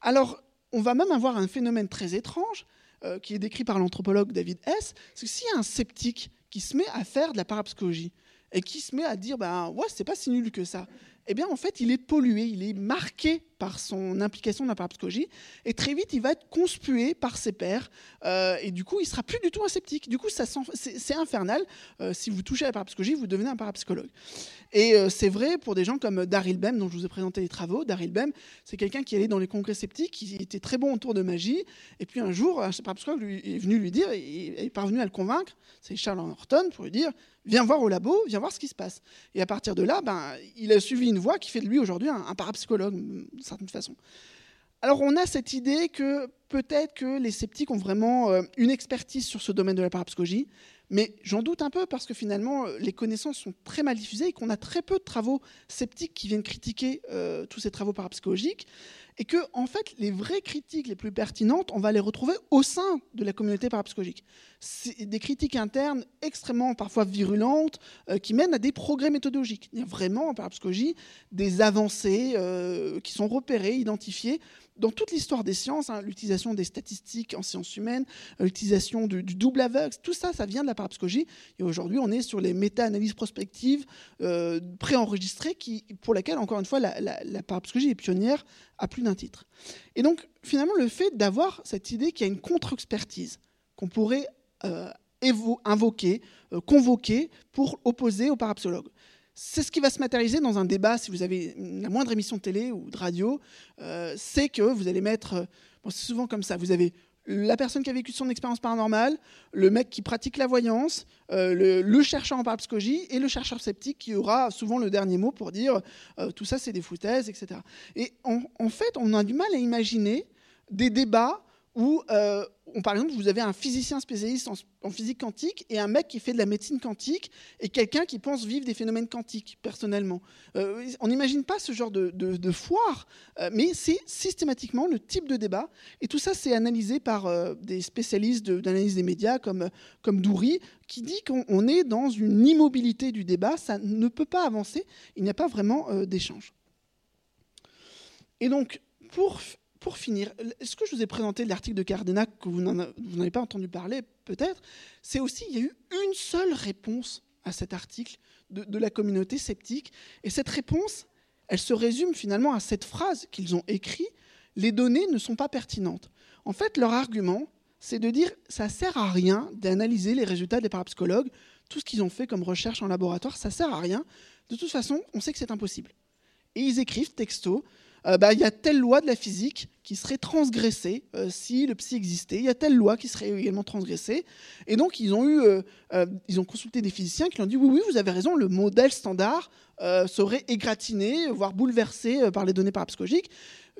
Alors, on va même avoir un phénomène très étrange euh, qui est décrit par l'anthropologue David Hess, c'est que s'il y a un sceptique qui se met à faire de la parapsychologie et qui se met à dire, ben, ouais, c'est pas si nul que ça, eh bien, en fait, il est pollué, il est marqué par son implication dans la parapsychologie, et très vite, il va être conspué par ses pairs, euh, et du coup, il sera plus du tout un sceptique. Du coup, c'est infernal. Euh, si vous touchez à la parapsychologie, vous devenez un parapsychologue. Et euh, c'est vrai pour des gens comme Daryl Bem, dont je vous ai présenté les travaux. Daryl Bem, c'est quelqu'un qui allait dans les congrès sceptiques, qui était très bon autour de magie, et puis un jour, un parapsychologue est venu lui dire, il est parvenu à le convaincre, c'est Charles Horton, pour lui dire, viens voir au labo, viens voir ce qui se passe. Et à partir de là, ben, il a suivi une voie qui fait de lui aujourd'hui un, parapsychologue, d'une Alors on a cette idée que peut-être que les sceptiques ont vraiment euh, une expertise sur ce domaine de la parapsychologie, mais j'en doute un peu parce que finalement les connaissances sont très mal diffusées et qu'on a très peu de travaux sceptiques qui viennent critiquer euh, tous ces travaux parapsychologiques et que en fait les vraies critiques les plus pertinentes, on va les retrouver au sein de la communauté parapsychologique. C'est des critiques internes extrêmement parfois virulentes euh, qui mènent à des progrès méthodologiques. Il y a vraiment en parapsychologie des avancées euh, qui sont repérées, identifiées dans toute l'histoire des sciences, hein, l'utilisation des statistiques en sciences humaines, euh, l'utilisation du, double aveugle, tout ça, ça vient de la parapsychologie. Et aujourd'hui, on est sur les méta-analyses prospectives préenregistrées, qui, pour lesquelles, encore une fois, la, la parapsychologie est pionnière à plus d'un titre. Et donc, finalement, le fait d'avoir cette idée qu'il y a une contre-expertise qu'on pourrait euh, invoquer, euh, convoquer pour opposer au parapsychologue. C'est ce qui va se matérialiser dans un débat, si vous avez la moindre émission de télé ou de radio, euh, c'est que vous allez mettre, bon, c'est souvent comme ça, vous avez la personne qui a vécu son expérience paranormale, le mec qui pratique la voyance, euh, le, chercheur en parapsychologie et le chercheur sceptique qui aura souvent le dernier mot pour dire euh, tout ça c'est des foutaises, etc. Et en, fait, on a du mal à imaginer des débats où, euh, par exemple, vous avez un physicien spécialiste en, physique quantique et un mec qui fait de la médecine quantique et quelqu'un qui pense vivre des phénomènes quantiques, personnellement. Euh, on n'imagine pas ce genre de, foire, euh, mais c'est systématiquement le type de débat. Et tout ça, c'est analysé par des spécialistes d'analyse des médias comme, comme qui dit qu'on est dans une immobilité du débat, ça ne peut pas avancer, il n'y a pas vraiment d'échange. Et donc, pour pour finir, ce que je vous ai présenté de l'article de Cardena, que vous n'avez pas entendu parler peut-être, c'est aussi, il y a eu une seule réponse à cet article de, la communauté sceptique. Et cette réponse, elle se résume finalement à cette phrase qu'ils ont écrite, les données ne sont pas pertinentes. En fait, leur argument, c'est de dire, ça sert à rien d'analyser les résultats des parapsychologues, tout ce qu'ils ont fait comme recherche en laboratoire, ça sert à rien. De toute façon, on sait que c'est impossible. Et ils écrivent texto, euh, bah, il y a telle loi de la physique qui serait transgressée euh, si le psy existait. Il y a telle loi qui serait également transgressée. Et donc, ils ont, eu, euh, ils ont consulté des physiciens qui ont dit oui, oui, vous avez raison, le modèle standard serait égratigné, voire bouleversé par les données parapsychologiques.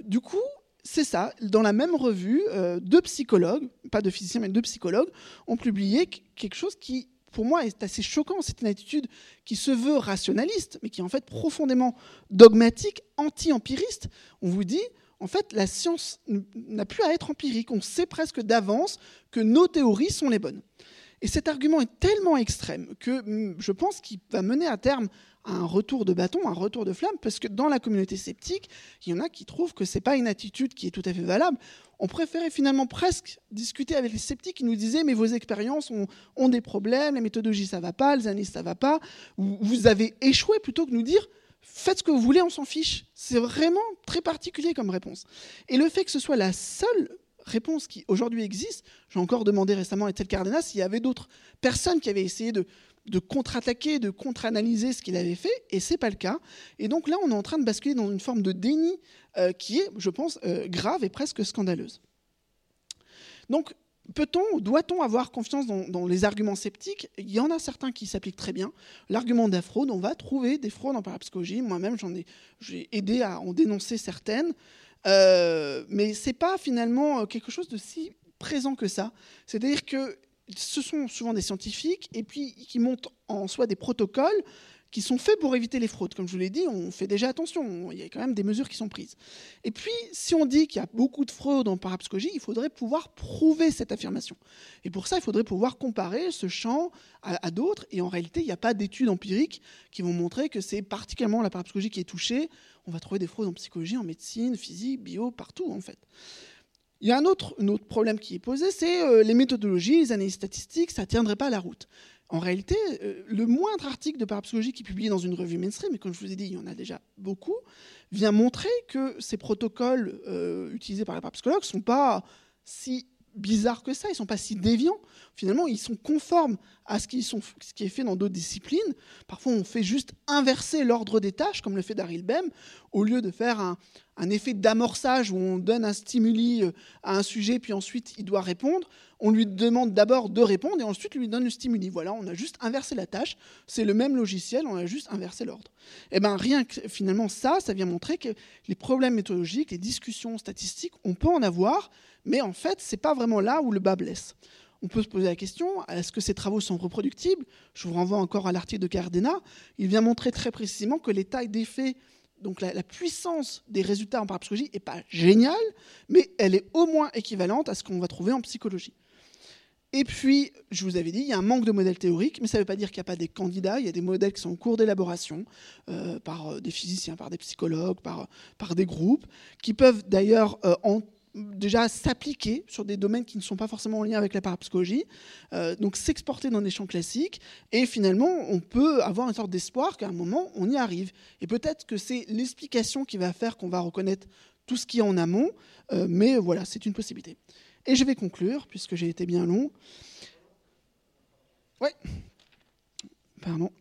Du coup, c'est ça. Dans la même revue, deux psychologues, pas de physiciens, mais deux psychologues, ont publié quelque chose qui pour moi, est assez choquant. C'est une attitude qui se veut rationaliste, mais qui est en fait profondément dogmatique, anti-empiriste. On vous dit, en fait, la science n'a plus à être empirique. On sait presque d'avance que nos théories sont les bonnes. Et cet argument est tellement extrême que hum, je pense qu'il va mener à terme un retour de bâton, un retour de flamme, parce que dans la communauté sceptique, il y en a qui trouvent que ce n'est pas une attitude qui est tout à fait valable. On préférait finalement presque discuter avec les sceptiques qui nous disaient mais vos expériences ont, des problèmes, les méthodologies ça va pas, les analyses ça va pas, vous avez échoué plutôt que nous dire faites ce que vous voulez, on s'en fiche. C'est vraiment très particulier comme réponse. Et le fait que ce soit la seule réponse qui aujourd'hui existe, j'ai encore demandé récemment à Ethel Cardenas s'il y avait d'autres personnes qui avaient essayé de de contre-attaquer, de contre-analyser ce qu'il avait fait, et c'est pas le cas. Et donc là, on est en train de basculer dans une forme de déni euh, qui est, je pense, euh, grave et presque scandaleuse. Donc, peut-on, doit-on avoir confiance dans, les arguments sceptiques? Il y en a certains qui s'appliquent très bien. L'argument de la fraude, on va trouver des fraudes en parapsychologie. Moi-même, j'en ai, j'ai aidé à en dénoncer certaines, euh, mais c'est pas finalement quelque chose de si présent que ça. C'est-à-dire que ce sont souvent des scientifiques et puis qui montent en soi des protocoles qui sont faits pour éviter les fraudes. Comme je vous l'ai dit, on fait déjà attention, il y a quand même des mesures qui sont prises. Et puis, si on dit qu'il y a beaucoup de fraudes en parapsychologie, il faudrait pouvoir prouver cette affirmation. Et pour ça, il faudrait pouvoir comparer ce champ à, d'autres. Et en réalité, il n'y a pas d'études empiriques qui vont montrer que c'est particulièrement la parapsychologie qui est touchée. On va trouver des fraudes en psychologie, en médecine, physique, bio, partout en fait. Il y a un autre, problème qui est posé, c'est euh, les méthodologies, les analyses statistiques, ça ne tiendrait pas la route. En réalité, euh, le moindre article de parapsychologie qui est publié dans une revue mainstream, et comme je vous ai dit, il y en a déjà beaucoup, vient montrer que ces protocoles euh, utilisés par les parapsychologues ne sont pas si bizarres que ça, ils ne sont pas si déviants. Finalement, ils sont conformes à ce qui, ce qui est fait dans d'autres disciplines. Parfois, on fait juste inverser l'ordre des tâches, comme le fait Daryl Bem, au lieu de faire un, un effet d'amorçage où on donne un stimuli euh, à un sujet, puis ensuite il doit répondre. On lui demande d'abord de répondre et ensuite lui donne le stimuli. Voilà, on a juste inversé la tâche. C'est le même logiciel, on a juste inversé l'ordre. Et eh bien rien que finalement ça, ça vient montrer que les problèmes méthodologiques, les discussions statistiques, on peut en avoir, mais en fait, c'est pas vraiment là où le bas blesse. On peut se poser la question, est-ce que ces travaux sont reproductibles? Je vous renvoie encore à l'article de Cardena. Il vient montrer très précisément que les tailles d'effets donc la, puissance des résultats en parapsychologie n'est pas géniale, mais elle est au moins équivalente à ce qu'on va trouver en psychologie. Et puis, je vous avais dit, il y a un manque de modèles théoriques, mais ça ne veut pas dire qu'il n'y a pas des candidats. Il y a des modèles qui sont en cours d'élaboration euh, par euh, des physiciens, par des psychologues, par, par des groupes, qui peuvent d'ailleurs euh, en déjà s'appliquer sur des domaines qui ne sont pas forcément en lien avec la parapsychologie, euh, donc s'exporter dans des champs classiques, et finalement, on peut avoir une sorte d'espoir qu'à un moment, on y arrive. Et peut-être que c'est l'explication qui va faire qu'on va reconnaître tout ce qui est en amont, euh, mais voilà, c'est une possibilité. Et je vais conclure, puisque j'ai été bien long. Ouais. Pardon.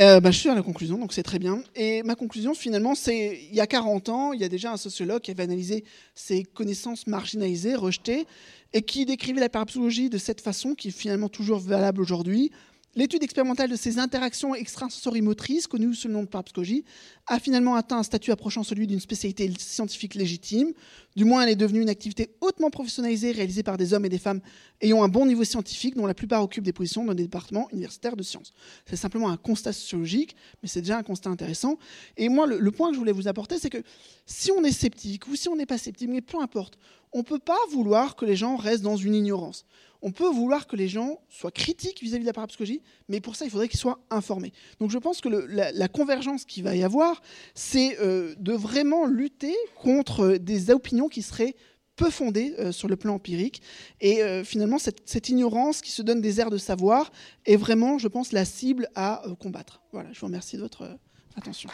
Euh, bah, je suis à la conclusion, donc c'est très bien. Et ma conclusion, finalement, c'est il y a 40 ans, il y a déjà un sociologue qui avait analysé ces connaissances marginalisées, rejetées, et qui décrivait la parapsychologie de cette façon, qui est finalement toujours valable aujourd'hui. L'étude expérimentale de ces interactions extrasensorimotrices, connues sous le nom de parapsychologie, a finalement atteint un statut approchant celui d'une spécialité scientifique légitime. Du moins, elle est devenue une activité hautement professionnalisée réalisée par des hommes et des femmes ayant un bon niveau scientifique, dont la plupart occupent des positions dans des départements universitaires de sciences. C'est simplement un constat sociologique, mais c'est déjà un constat intéressant. Et moi, le point que je voulais vous apporter, c'est que si on est sceptique ou si on n'est pas sceptique, mais peu importe, on ne peut pas vouloir que les gens restent dans une ignorance on peut vouloir que les gens soient critiques vis-à-vis de la parapsychologie, mais pour ça, il faudrait qu'ils soient informés. Donc je pense que la, convergence qu'il va y avoir, c'est euh, de vraiment lutter contre euh, des opinions qui seraient peu fondées euh, sur le plan empirique. Et finalement, cette, ignorance qui se donne des airs de savoir est vraiment, je pense, la cible à combattre. Voilà, je vous remercie de votre attention.